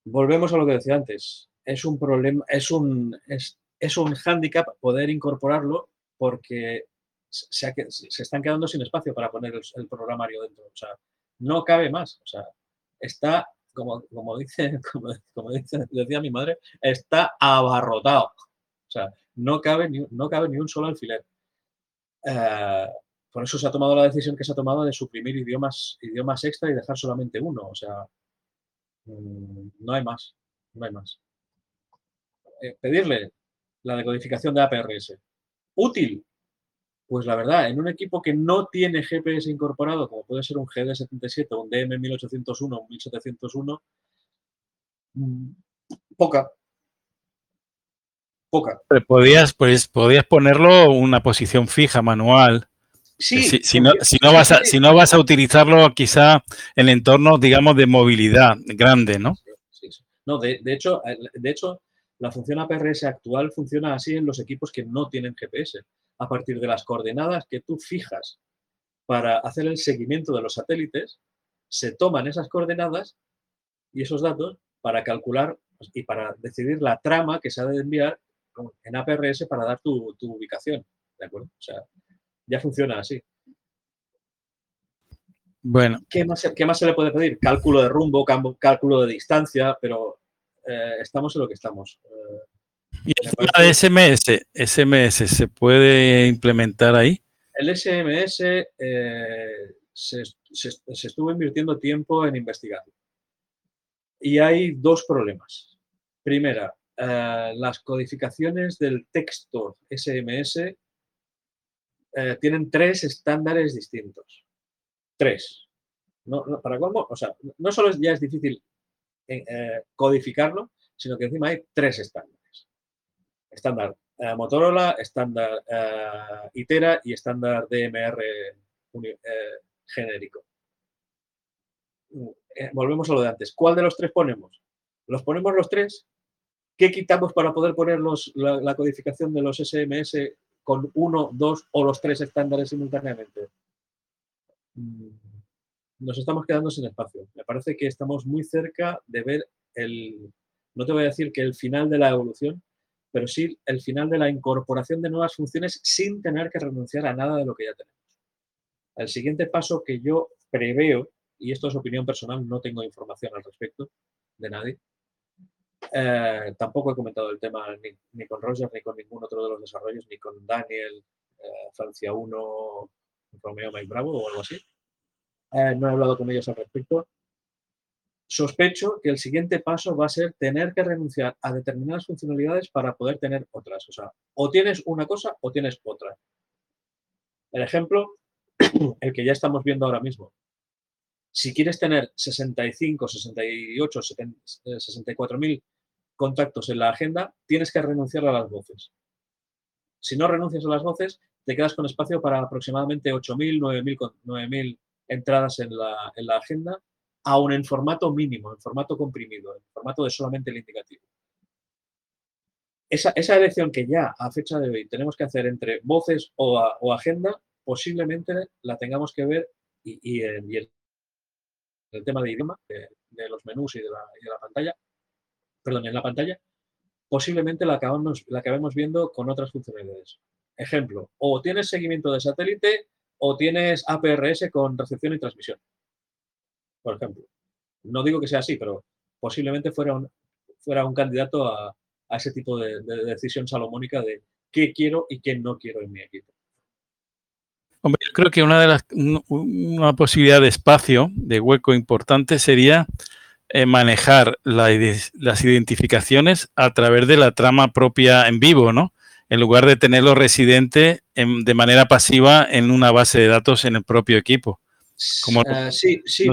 Volvemos a lo que decía antes es un problema, es un, es, es un hándicap poder incorporarlo porque se, se, están quedando sin espacio para poner el, programario dentro. O sea, no cabe más. O sea, está, como, como, dice, como, decía mi madre, está abarrotado. O sea, no cabe ni, no cabe ni un solo alfiler. Eh, por eso se ha tomado la decisión que se ha tomado de suprimir idiomas, idiomas extra y dejar solamente uno. O sea, mm, no hay más. No hay más. Eh, pedirle la decodificación de APRS. ¿Útil? Pues la verdad, en un equipo que no tiene GPS incorporado, como puede ser un GD77, un DM1801, un 1701, mm, poca. Poca. podías, pues, podías ponerlo una posición fija, manual. Sí, si, no, si, no vas a, si no vas a utilizarlo quizá en entornos, digamos, de movilidad grande, ¿no? Sí, no, de, de, hecho, eh, de hecho, la función APRS actual funciona así en los equipos que no tienen GPS. A partir de las coordenadas que tú fijas para hacer el seguimiento de los satélites, se toman esas coordenadas y esos datos para calcular y para decidir la trama que se ha de enviar en APRS para dar tu, ubicación. ¿De acuerdo? O sea, ya funciona así. Bueno. ¿Qué más, ¿Qué más se le puede pedir? Cálculo de rumbo, cálculo de distancia, pero eh, estamos en lo que estamos. Eh, ¿Y el tema de SMS, SMS se puede implementar ahí? El SMS eh, se, estuvo invirtiendo tiempo en investigación. Y hay dos problemas. Primera, las codificaciones del texto SMS eh, tienen tres estándares distintos. Tres. No, ¿Para cómo? O sea, no solo ya es difícil eh, codificarlo, sino que encima hay tres estándares. Estándar Motorola, estándar Itera y estándar DMR genérico. volvemos a lo de antes. ¿Cuál de los tres ponemos? ¿Los ponemos los tres? ¿Qué quitamos para poder poner la, codificación de los SMS con uno, dos o los tres estándares simultáneamente? Mm, nos estamos quedando sin espacio. Me parece que estamos muy cerca de ver el, no te voy a decir que el final de la evolución, pero sí el final de la incorporación de nuevas funciones sin tener que renunciar a nada de lo que ya tenemos. El siguiente paso que yo preveo, y esto es opinión personal, no tengo información al respecto de nadie, eh, tampoco he comentado el tema ni, con Roger ni con ningún otro de los desarrollos, ni con Daniel, eh, Francia 1, Romeo Mike Bravo o algo así. Eh, no he hablado con ellos al respecto. Sospecho que el siguiente paso va a ser tener que renunciar a determinadas funcionalidades para poder tener otras. O sea, o tienes una cosa o tienes otra. El ejemplo, el que ya estamos viendo ahora mismo. Si quieres tener 65, 68, 64 mil contactos en la agenda, tienes que renunciar a las voces. Si no renuncias a las voces, te quedas con espacio para aproximadamente 8.000, 9.000 entradas en la, en la agenda, aún en formato mínimo, en formato comprimido, en formato de solamente el indicativo. Esa, elección que ya a fecha de hoy tenemos que hacer entre voces o, agenda, posiblemente la tengamos que ver y, el, tema de idioma, de, los menús y de la pantalla, perdón, en la pantalla, posiblemente la acabamos, la acabemos viendo con otras funcionalidades. Ejemplo, o tienes seguimiento de satélite o tienes APRS con recepción y transmisión. Por ejemplo. No digo que sea así, pero posiblemente fuera un, fuera un candidato a, ese tipo de, decisión salomónica de qué quiero y qué no quiero en mi equipo. Hombre, yo creo que una de las una posibilidad de espacio, de hueco importante sería eh, manejar las identificaciones a través de la trama propia en vivo, ¿no? En lugar de tenerlo residente de manera pasiva en una base de datos en el propio equipo. Como, ah, sí, sí.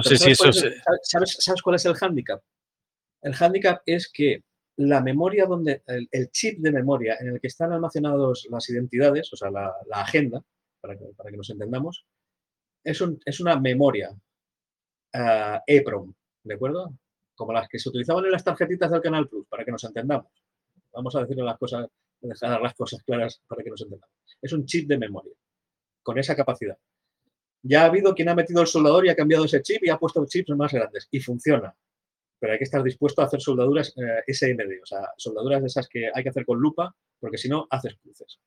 ¿sabes, cuál es el hándicap? El hándicap es que la memoria donde, el, chip de memoria en el que están almacenados las identidades, o sea, la, agenda, para que, para que, nos entendamos, es, un, es una memoria uh, EEPROM, ¿de acuerdo? como las que se utilizaban en las tarjetitas del Canal Plus, para que nos entendamos. Vamos a decirle las cosas, dejar las cosas claras para que nos entendamos. Es un chip de memoria, con esa capacidad. Ya ha habido quien ha metido el soldador y ha cambiado ese chip y ha puesto chips más grandes. Y funciona. Pero hay que estar dispuesto a hacer soldaduras eh, SMD, o sea, soldaduras de esas que hay que hacer con lupa, porque si no, haces cruces.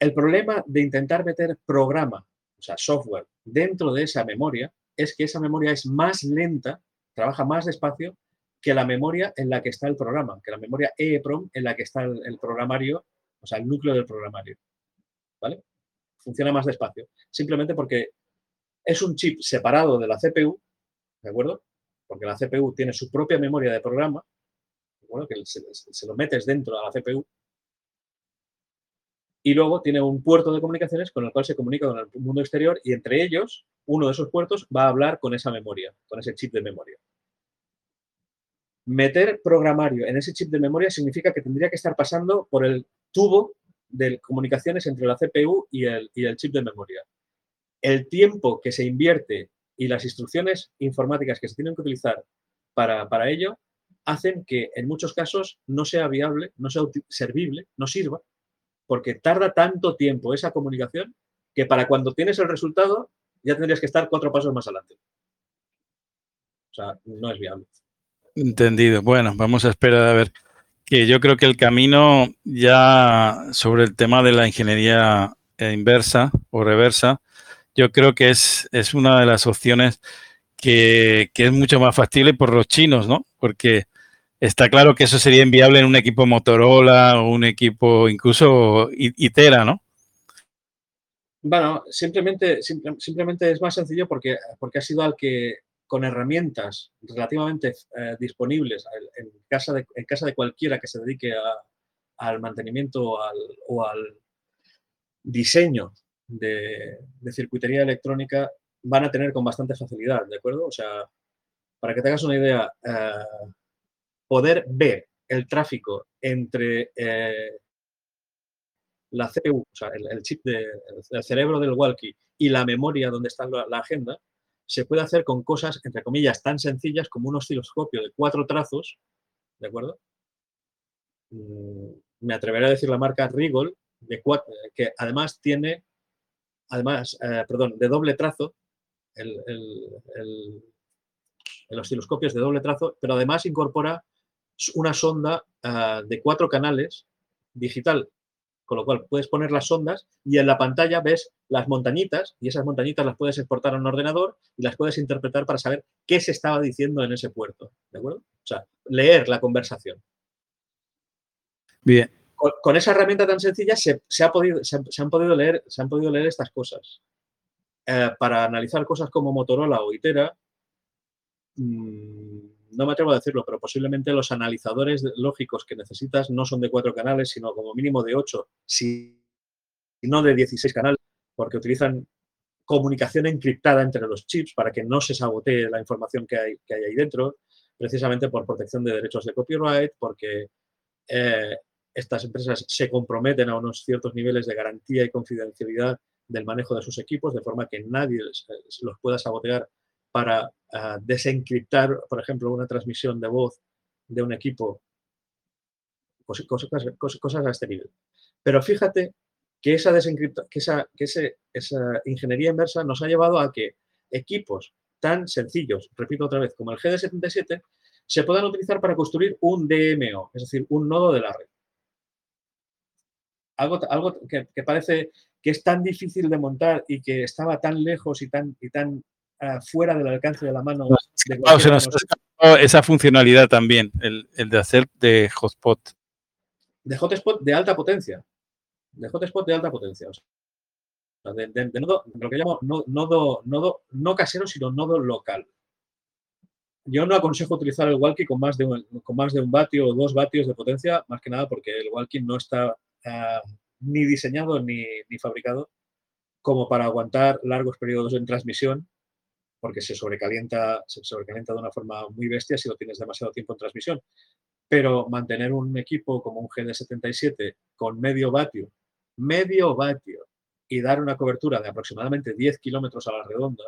El problema de intentar meter programa, o sea, software, dentro de esa memoria es que esa memoria es más lenta, trabaja más despacio que la memoria en la que está el programa, que la memoria EEPROM en la que está el, programario, o sea, el núcleo del programario. ¿Vale? Funciona más despacio. Simplemente porque es un chip separado de la CPU, ¿de acuerdo? Porque la CPU tiene su propia memoria de programa, ¿de acuerdo? Que se, se lo metes dentro de la CPU y luego tiene un puerto de comunicaciones con el cual se comunica con el mundo exterior y entre ellos, uno de esos puertos va a hablar con esa memoria, con ese chip de memoria. Meter programario en ese chip de memoria significa que tendría que estar pasando por el tubo de comunicaciones entre la CPU y el, chip de memoria. El tiempo que se invierte y las instrucciones informáticas que se tienen que utilizar para, para ello hacen que en muchos casos no sea viable, no sea servible, no sirva porque tarda tanto tiempo esa comunicación que para cuando tienes el resultado ya tendrías que estar cuatro pasos más adelante. O sea, no es viable. Entendido. Bueno, vamos a esperar a ver. Que yo creo que el camino ya sobre el tema de la ingeniería inversa o reversa, yo creo que es, es una de las opciones que, que, es mucho más factible por los chinos, ¿no? Porque Está claro que eso sería inviable en un equipo Motorola o un equipo incluso Itera, ¿no? Bueno, simplemente, simplemente es más sencillo porque, porque ha sido al que con herramientas relativamente eh, disponibles en casa, de, en casa de cualquiera que se dedique al mantenimiento o al, diseño de, circuitería electrónica van a tener con bastante facilidad, ¿de acuerdo? O sea, para que te hagas una idea, eh, poder ver el tráfico entre eh, la CPU, o sea, el, chip del cerebro del walkie y la memoria donde está la, agenda, se puede hacer con cosas, entre comillas, tan sencillas como un osciloscopio de cuatro trazos, ¿de acuerdo? Mm, me atreveré a decir la marca Rigol, de que además tiene, además, eh, perdón, de doble trazo, el, osciloscopio es de doble trazo, pero además incorpora una sonda eh, de cuatro canales digital con lo cual puedes poner las sondas y en la pantalla ves las montañitas y esas montañitas las puedes exportar a un ordenador y las puedes interpretar para saber qué se estaba diciendo en ese puerto. ¿De acuerdo? O sea, leer la conversación. Bien. Con, esa herramienta tan sencilla se, ha podido, se, han podido leer, se han podido leer estas cosas. Eh, para analizar cosas como Motorola o Itera, mmm, no me atrevo a decirlo, pero posiblemente los analizadores lógicos que necesitas no son de cuatro canales, sino como mínimo de ocho, si no de 16 canales, porque utilizan comunicación encriptada entre los chips para que no se sabotee la información que hay, ahí dentro, precisamente por protección de derechos de copyright, porque eh, estas empresas se comprometen a unos ciertos niveles de garantía y confidencialidad del manejo de sus equipos, de forma que nadie los pueda sabotear para desencriptar, por ejemplo, una transmisión de voz de un equipo, cosas, cosas, a este nivel. Pero fíjate que esa, que, esa, que esa ingeniería inversa nos ha llevado a que equipos tan sencillos, repito otra vez, como el GD77, se puedan utilizar para construir un DMO, es decir, un nodo de la red. Algo, algo que, que, parece que es tan difícil de montar y que estaba tan lejos y tan, y tan eh, fuera del alcance de la mano. esa funcionalidad también, el, de hacer de hotspot. De hotspot de alta potencia. De hotspot de alta potencia. de, nodo, lo que llamo nodo, nodo, no casero, sino nodo local. Yo no aconsejo utilizar el walkie con más de un, con más de un vatio o dos vatios de potencia, más que nada porque el walkie no está eh, ni diseñado ni, ni fabricado como para aguantar largos periodos en transmisión porque se sobrecalienta, se sobrecalienta de una forma muy bestia si lo tienes demasiado tiempo en transmisión. Pero mantener un equipo como un GD77 con medio vatio, medio vatio, y dar una cobertura de aproximadamente 10 kilómetros a la redonda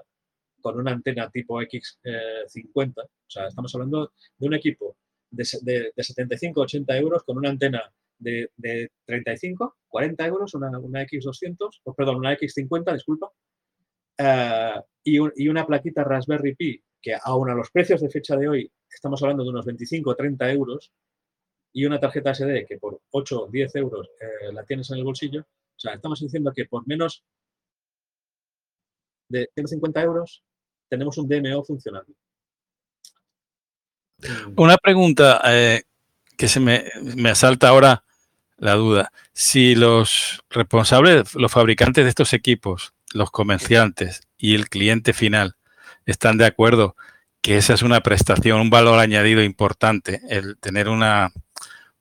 con una antena tipo X50, o sea, estamos hablando de un equipo de, 75-80 euros con una antena de, 35, 40 euros, una, una X200, perdón, una X50, disculpa, eh, y, una plaquita Raspberry Pi, que aún a los precios de fecha de hoy estamos hablando de unos 25 o 30 euros, y una tarjeta SD que por 8 o 10 euros eh, la tienes en el bolsillo, o sea, estamos diciendo que por menos de 150 euros tenemos un DMO funcionando. Una pregunta eh, que se me, me asalta ahora la duda. Si los responsables, los fabricantes de estos equipos, los comerciantes y el cliente final están de acuerdo que esa es una prestación, un valor añadido importante, el tener una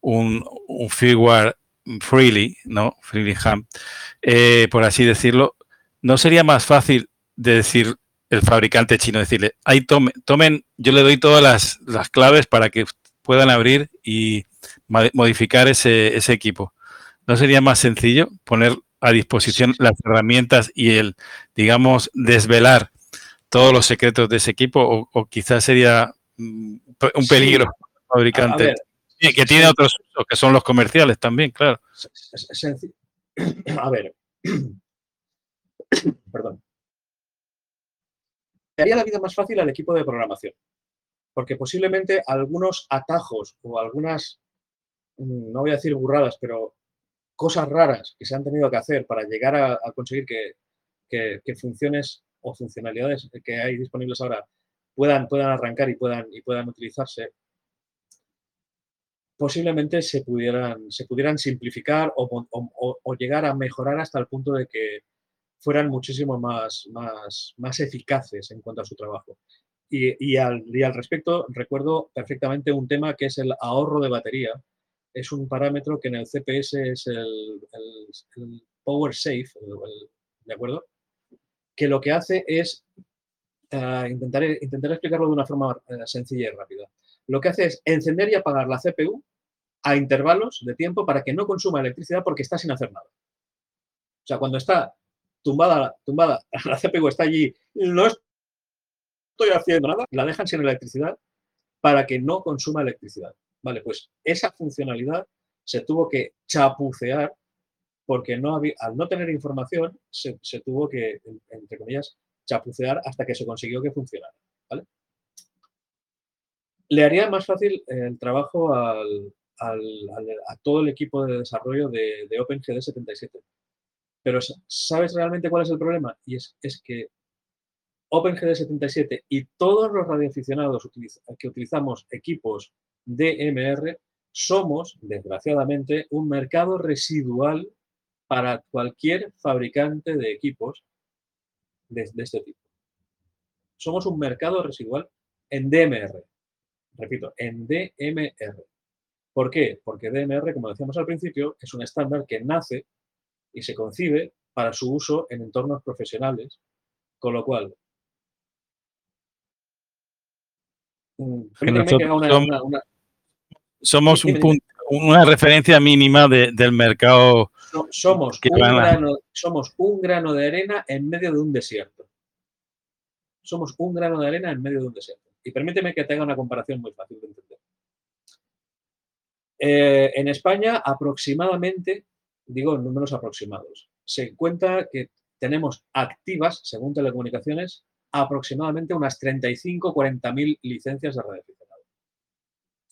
un, un freely, ¿no? Freely ham, eh, por así decirlo, ¿no sería más fácil de decir el fabricante chino, decirle, ahí tomen, tomen, yo le doy todas las, las claves para que puedan abrir y modificar ese, ese equipo? ¿No sería más sencillo poner a disposición las herramientas y el, digamos, desvelar todos los secretos de ese equipo o, quizás sería mm, un peligro fabricante. que tiene otros usos que son los comerciales también, claro. A ver, perdón. Haría la vida más fácil al equipo de programación, porque posiblemente algunos atajos o algunas, mm, no voy a decir burradas, pero cosas raras que se han tenido que hacer para llegar a, conseguir que, funciones o funcionalidades que hay disponibles ahora puedan, puedan arrancar y puedan, y puedan utilizarse, posiblemente se pudieran, se pudieran simplificar o, llegar a mejorar hasta el punto de que fueran muchísimo más, más, más eficaces en cuanto a su trabajo. Y, al respecto, recuerdo perfectamente un tema que es el ahorro de batería, es un parámetro que en el CPS es el, Power Safe, ¿de acuerdo? Que lo que hace es, uh, intentar, intentar explicarlo de una forma uh, sencilla y rápida. Lo que hace es encender y apagar la CPU a intervalos de tiempo para que no consuma electricidad porque está sin hacer nada. O sea, cuando está tumbada, tumbada, la CPU está allí, no estoy haciendo nada, la dejan sin electricidad para que no consuma electricidad. Vale, pues esa funcionalidad se tuvo que chapucear porque no había, al no tener información se, tuvo que, entre comillas, chapucear hasta que se consiguió que funcionara. ¿vale? Le haría más fácil el trabajo al, a todo el equipo de desarrollo de, de OpenGD 77. Pero ¿sabes realmente cuál es el problema? Y es, es que OpenGD 77 y todos los radioaficionados que utilizamos equipos DMR somos, desgraciadamente, un mercado residual para cualquier fabricante de equipos de, de este tipo. Somos un mercado residual en DMR. Repito, en DMR. ¿Por qué? Porque DMR, como decíamos al principio, es un estándar que nace y se concibe para su uso en entornos profesionales, con lo cual somos, una referencia mínima del mercado. somos, un grano, somos un grano de arena en medio de un desierto. Somos un grano de arena en medio de un desierto. Y permíteme que tenga una comparación muy fácil de entender. Eh, en España, aproximadamente, digo números aproximados, se cuenta que tenemos activas, según telecomunicaciones, aproximadamente unas 35 40 mil licencias de radioaficionado.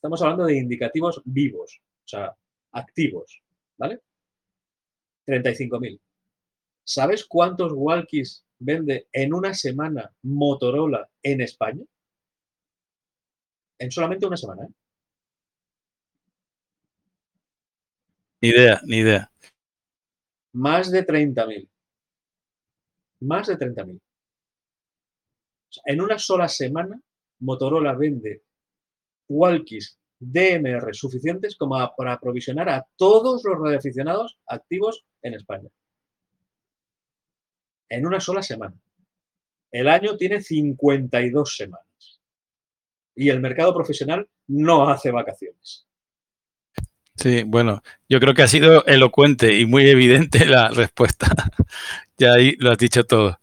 Estamos hablando de indicativos vivos, o sea, activos, ¿vale? 35.000. ¿Sabes cuántos walkies vende en una semana Motorola en España? En solamente una semana, ¿eh? Ni idea, ni idea. Más de 30.000. Más de 30.000. en una sola semana, Motorola vende walkies DMR suficientes como para aprovisionar a todos los radioaficionados activos en España. En una sola semana. El año tiene 52 semanas. Y el mercado profesional no hace vacaciones. Sí, bueno, yo creo que ha sido elocuente y muy evidente la respuesta. ya ahí lo has dicho todo.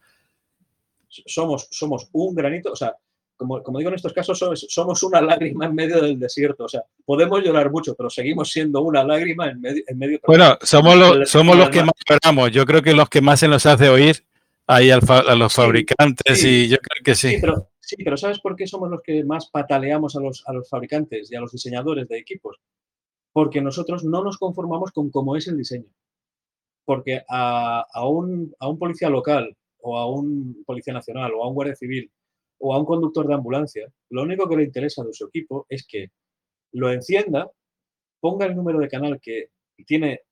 Somos, somos un granito, o sea, como, como, digo en estos casos, somos, una lágrima en medio del desierto. O sea, podemos llorar mucho, pero seguimos siendo una lágrima en medio. En medio bueno, somos, los, somos los que más lloramos. Yo creo que los que más se nos hace oír ahí a los fabricantes y yo creo que sí. Sí pero, sí, pero ¿sabes por qué somos los que más pataleamos a los, a los fabricantes y a los diseñadores de equipos? porque nosotros no nos conformamos con cómo es el diseño. Porque a, un, a un policía local o a un policía nacional o a un guardia civil o a un conductor de ambulancia, lo único que le interesa de su equipo es que lo encienda, ponga el número de canal que tiene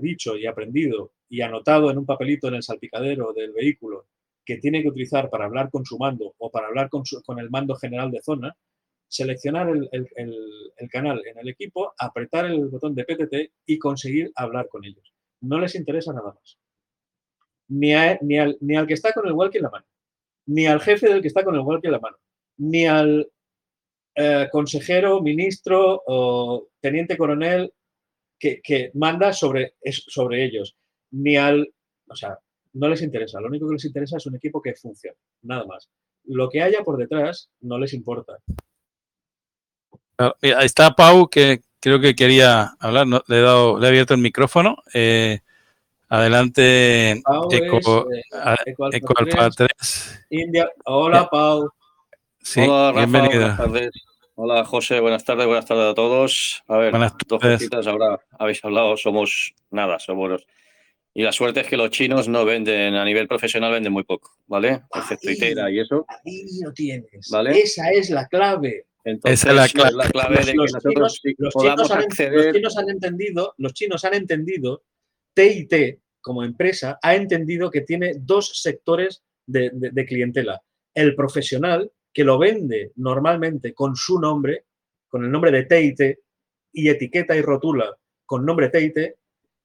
dicho y aprendido y anotado en un papelito en el salpicadero del vehículo que tiene que utilizar para hablar con su mando o para hablar con, el mando general de zona seleccionar el, canal en el equipo, apretar el botón de PTT y conseguir hablar con ellos. No les interesa nada más. Ni, ni, al, ni al que está con el walkie en la mano, ni al jefe del que está con el walkie en la mano, ni al eh, consejero, ministro o teniente coronel que, manda sobre, sobre ellos, ni al... O sea, no les interesa. Lo único que les interesa es un equipo que funcione, nada más. Lo que haya por detrás no les importa. Ahí está Pau, que creo que quería hablar. le, he dado, le he abierto el micrófono. Eh, adelante, Eco, Alfa 3. India. Hola, Pau. Sí, Hola, Rafa, Buenas tardes. Hola, José. Buenas tardes. Buenas tardes a todos. A ver, buenas dos cositas ahora habéis hablado. Somos nada, somos y la suerte es que los chinos no venden, a nivel profesional venden muy poco, ¿vale? Excepto Itera y eso. Ahí lo tienes. ¿vale? Esa es la clave. Entonces, Esa es la clave, de que nosotros los chinos, han, los chinos han entendido, los chinos han entendido, TIT como empresa ha entendido que tiene dos sectores de, clientela. El profesional, que lo vende normalmente con su nombre, con el nombre de TIT, y etiqueta y rotula con nombre TIT,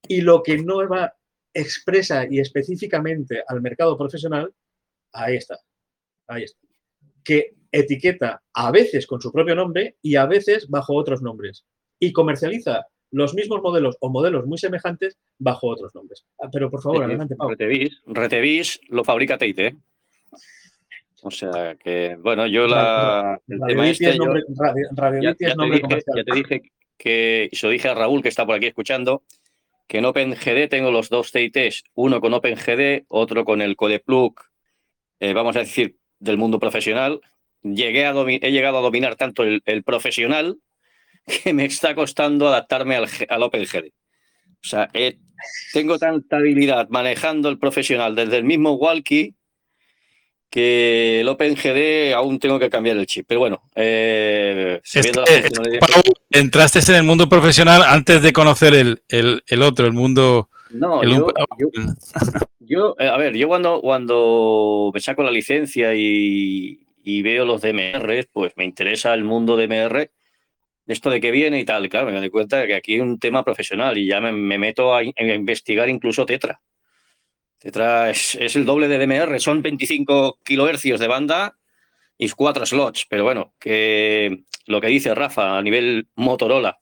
y lo que no va expresa y específicamente al mercado profesional, ahí está, ahí está. Que etiqueta a veces con su propio nombre y a veces bajo otros nombres. Y comercializa los mismos modelos o modelos muy semejantes bajo otros nombres. Ah, pero por favor, adelante, Pablo. Retevis, lo fabrica TIT, ¿eh? O sea que, bueno, yo la. El tema este, es nombre, ya, te dije, que, y se lo dije a Raúl que está por aquí escuchando, que en OpenGD tengo los dos TITs, uno con OpenGD, otro con el CodePlug, eh, vamos a decir, del mundo profesional. Llegué a he llegado a dominar tanto el, profesional que me está costando adaptarme al, al OpenGD. O sea, tengo tanta habilidad manejando el profesional desde el mismo walkie que el OpenGD aún tengo que cambiar el chip. Pero bueno, eh, entraste en el mundo profesional antes de conocer el, otro, el mundo. No, yo, eh, a ver, yo cuando, cuando me saco la licencia y, veo los DMR, pues me interesa el mundo DMR, esto de qué viene y tal. Claro, me doy cuenta de que aquí hay un tema profesional y ya me, meto a investigar incluso Tetra. Tetra es, el doble de DMR, son 25 kilohercios de banda y cuatro slots, pero bueno, que lo que dice Rafa a nivel Motorola,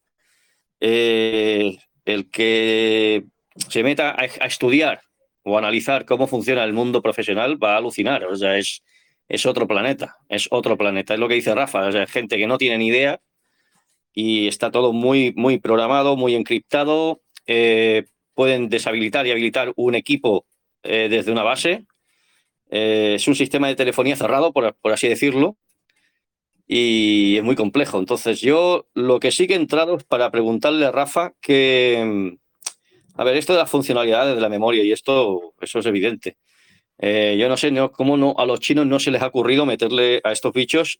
eh, el que se meta a, estudiar o analizar cómo funciona el mundo profesional va a alucinar, o sea, es, es otro planeta, es otro planeta, es lo que dice Rafa, o sea, gente que no tiene ni idea y está todo muy, muy programado, muy encriptado, eh, pueden deshabilitar y habilitar un equipo eh, desde una base. Eh, es un sistema de telefonía cerrado, por, así decirlo, y es muy complejo. Entonces, yo lo que sí que he entrado es para preguntarle a Rafa que, mm, a ver, esto de las funcionalidades de la memoria, y esto, eso es evidente. Yo no sé cómo no, a los chinos no se les ha ocurrido meterle a estos bichos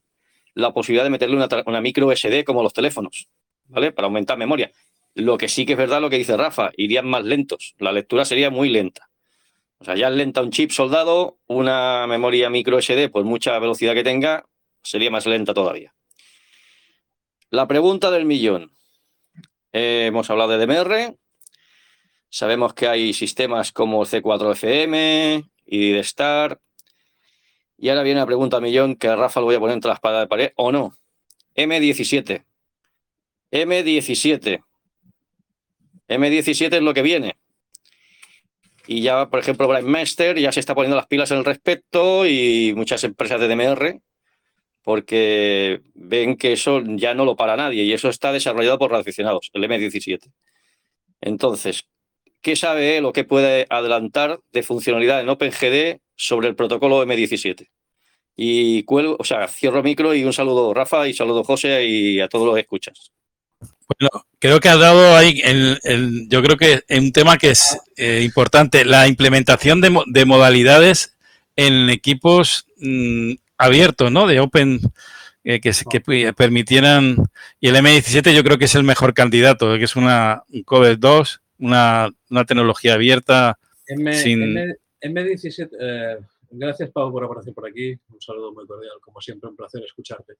la posibilidad de meterle una, micro SD como los teléfonos, ¿vale? Para aumentar memoria. Lo que sí que es verdad lo que dice Rafa, irían más lentos, la lectura sería muy lenta. O sea, ya lenta un chip soldado, una memoria micro SD, pues mucha velocidad que tenga, sería más lenta todavía. La pregunta del millón. Eh, hemos hablado de DMR. Sabemos que hay sistemas como C4FM y de Star. Y ahora viene la pregunta millón que a Rafa lo voy a poner entre la espada de pared o no. M17. M17. M17 es lo que viene. Y ya, por ejemplo, Master ya se está poniendo las pilas en el respecto y muchas empresas de DMR, porque ven que eso ya no lo para nadie y eso está desarrollado por aficionados, el M17. Entonces, ¿qué sabe él o qué puede adelantar de funcionalidad en OpenGD sobre el protocolo M17? Y cuelgo, o sea, cierro micro y un saludo Rafa y saludo José y a todos los que escuchas. Bueno, creo que has dado ahí, el, yo creo que es un tema que es eh, importante, la implementación de, modalidades en equipos mm, abiertos, ¿no? De Open, eh, que, que, permitieran, y el M17 yo creo que es el mejor candidato, que es una, un Cover 2, una, tecnología abierta. M, sin... M, 17 eh, gracias Pau por aparecer por aquí, un saludo muy cordial, como siempre un placer escucharte.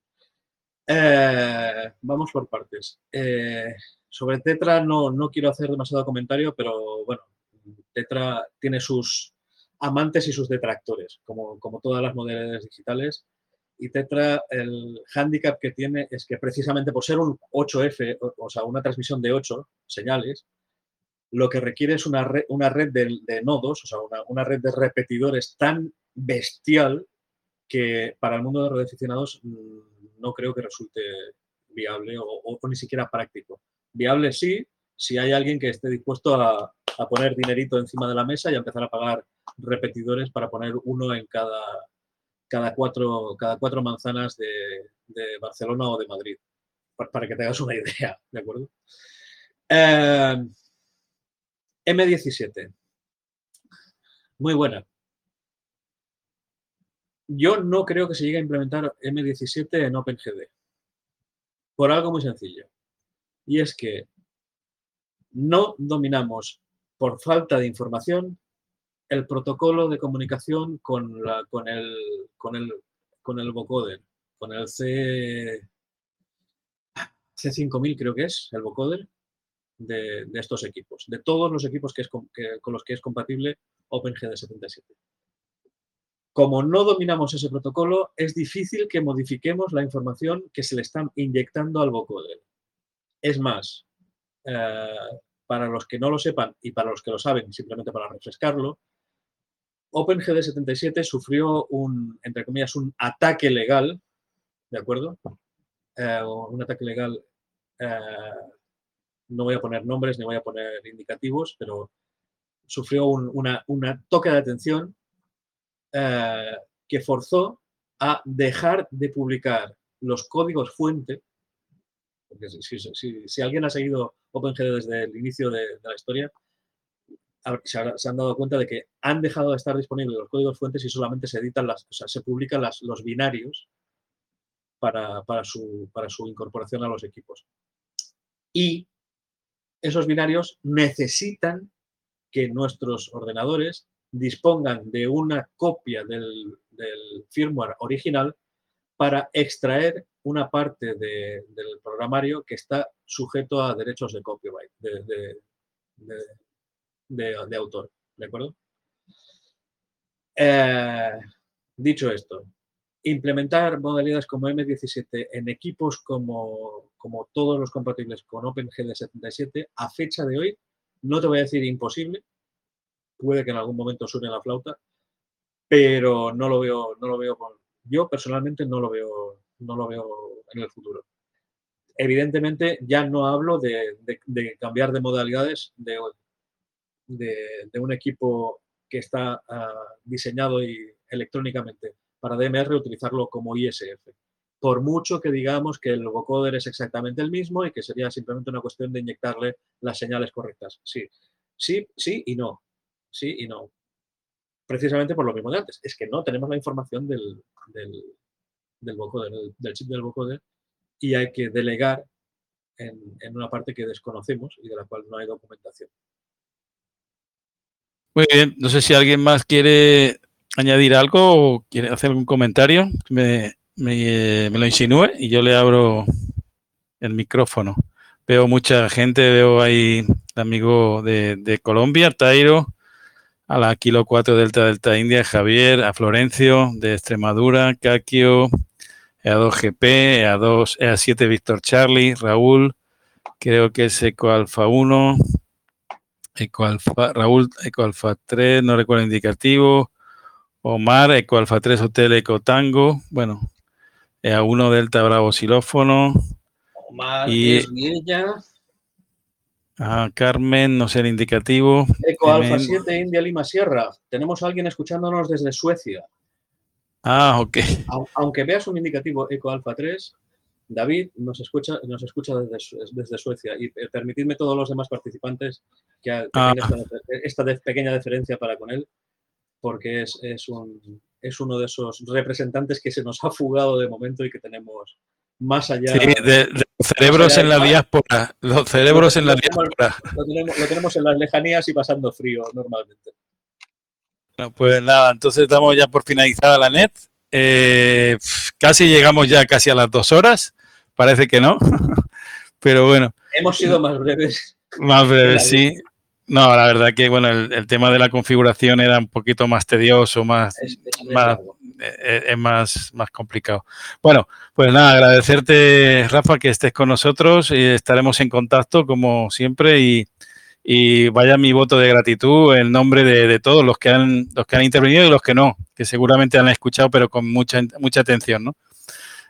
Eh, vamos por partes. Eh, sobre Tetra no, no quiero hacer demasiado comentario, pero bueno, Tetra tiene sus amantes y sus detractores, como, como todas las modalidades digitales. Y Tetra, el handicap que tiene es que precisamente por ser un 8F, o, sea, una transmisión de 8 señales, lo que requiere es una red, una red de, nodos, o sea, una, una, red de repetidores tan bestial que para el mundo de radioaficionados mm, no creo que resulte viable o, ni siquiera práctico. Viable sí, si hay alguien que esté dispuesto a, poner dinerito encima de la mesa y a empezar a pagar repetidores para poner uno en cada, cada, cuatro, cada cuatro manzanas de, Barcelona o de Madrid, para, que te hagas una idea, ¿de acuerdo? Eh, M17. Muy buena yo no creo que se llegue a implementar M17 en OpenGD. Por algo muy sencillo. Y es que no dominamos, por falta de información, el protocolo de comunicación con, la, con, el, con, el, con el vocoder, con el C, C5000 creo que es, el vocoder. De, estos equipos, de todos los equipos que es, con los que es compatible OpenGD77. Como no dominamos ese protocolo, es difícil que modifiquemos la información que se le están inyectando al vocoder. Es más, eh, para los que no lo sepan y para los que lo saben, simplemente para refrescarlo, OpenGD77 sufrió un, entre comillas, un ataque legal, ¿de acuerdo? Eh, un ataque legal, eh, no voy a poner nombres ni voy a poner indicativos, pero sufrió una, una toque de atención eh, que forzó a dejar de publicar los códigos fuente, porque si, alguien ha seguido OpenGD desde el inicio de, la historia, se, han dado cuenta de que han dejado de estar disponibles los códigos fuentes y solamente se editan las, o sea, se publican los binarios para, para, su, para su incorporación a los equipos. Y esos binarios necesitan que nuestros ordenadores dispongan de una copia del, firmware original para extraer una parte del programario que está sujeto a derechos de copyright, de, autor. ¿De acuerdo? Eh, dicho esto, implementar modalidades como M17 en equipos como, como todos los compatibles con OpenGL77 a fecha de hoy, no te voy a decir imposible, puede que en algún momento suene la flauta, pero no lo veo, no lo veo con, yo personalmente no lo veo, no lo veo en el futuro. Evidentemente ya no hablo de, cambiar de modalidades de, de, un equipo que está ah, diseñado y electrónicamente para DMR utilizarlo como ISF. Por mucho que digamos que el vocoder es exactamente el mismo y que sería simplemente una cuestión de inyectarle las señales correctas. Sí, sí, sí y no sí y no. Precisamente por lo mismo de antes, es que no tenemos la información del, del, del vocoder, del, chip del vocoder, y hay que delegar en, una parte que desconocemos y de la cual no hay documentación. Muy bien, no sé si alguien más quiere añadir algo o quiere hacer algún comentario, me, me, me lo insinúe y yo le abro el micrófono. Veo mucha gente, veo ahí el amigo de, de Colombia, Tairo, a la Kilo 4 Delta Delta India, Javier, a Florencio de Extremadura, Kakio, EA2GP, EA2, EA7 Víctor Charlie, Raúl, creo que es Eco Alfa 1, Eco Alfa, Raúl, Eco Alfa 3, no recuerdo indicativo, Omar, Eco Alfa 3 Hotel Eco Tango, bueno, EA1 Delta Bravo Xilófono. Omar y, ella. Ah, Carmen, no sé el indicativo. Eco Alfa 7 India Lima Sierra. Tenemos a alguien escuchándonos desde Suecia. Ah, ok. Aunque veas un indicativo Eco Alfa 3, David nos escucha, nos escucha desde, Suecia. Y eh, permitidme todos los demás participantes que, ah. esta, pequeñña deferencia para con él, porque es, es, un, es uno de esos representantes que se nos ha fugado de momento y que tenemos más allá. Sí, de, los cerebros en la diáspora. Los cerebros en la diáspora. Lo tenemos, en las lejanías y pasando frío normalmente. pues nada, entonces estamos ya por finalizada la net. Eh, casi llegamos ya casi a las dos horas. Parece que no. Pero bueno. Hemos sido más breves. Más breves, sí. No, la verdad que bueno, el, tema de la configuración era un poquito más tedioso, más, eh, eh, es más, más complicado. Bueno, pues nada, agradecerte, Rafa, que estés con nosotros y estaremos en contacto como siempre y, vaya mi voto de gratitud en nombre de, todos los que han los que han intervenido y los que no, que seguramente han escuchado pero con mucha mucha atención, ¿no?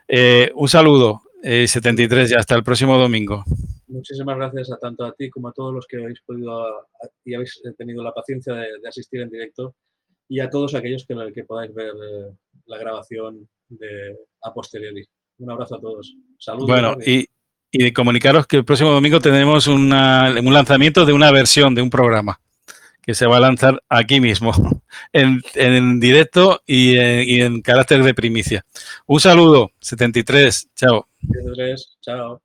Eh, un saludo, 73 y hasta el próximo domingo. Muchísimas gracias a tanto a ti como a todos los que habéis podido y habéis tenido la paciencia de asistir en directo y a todos aquellos que, que podáis ver eh, la grabación de a posteriori. Un abrazo a todos. Saludos. Bueno, y, y comunicaros que el próximo domingo tenemos un lanzamiento de una versión de un programa que se va a lanzar aquí mismo, en, en directo y en, y en carácter de primicia. Un saludo, 73, chao. 73, chao.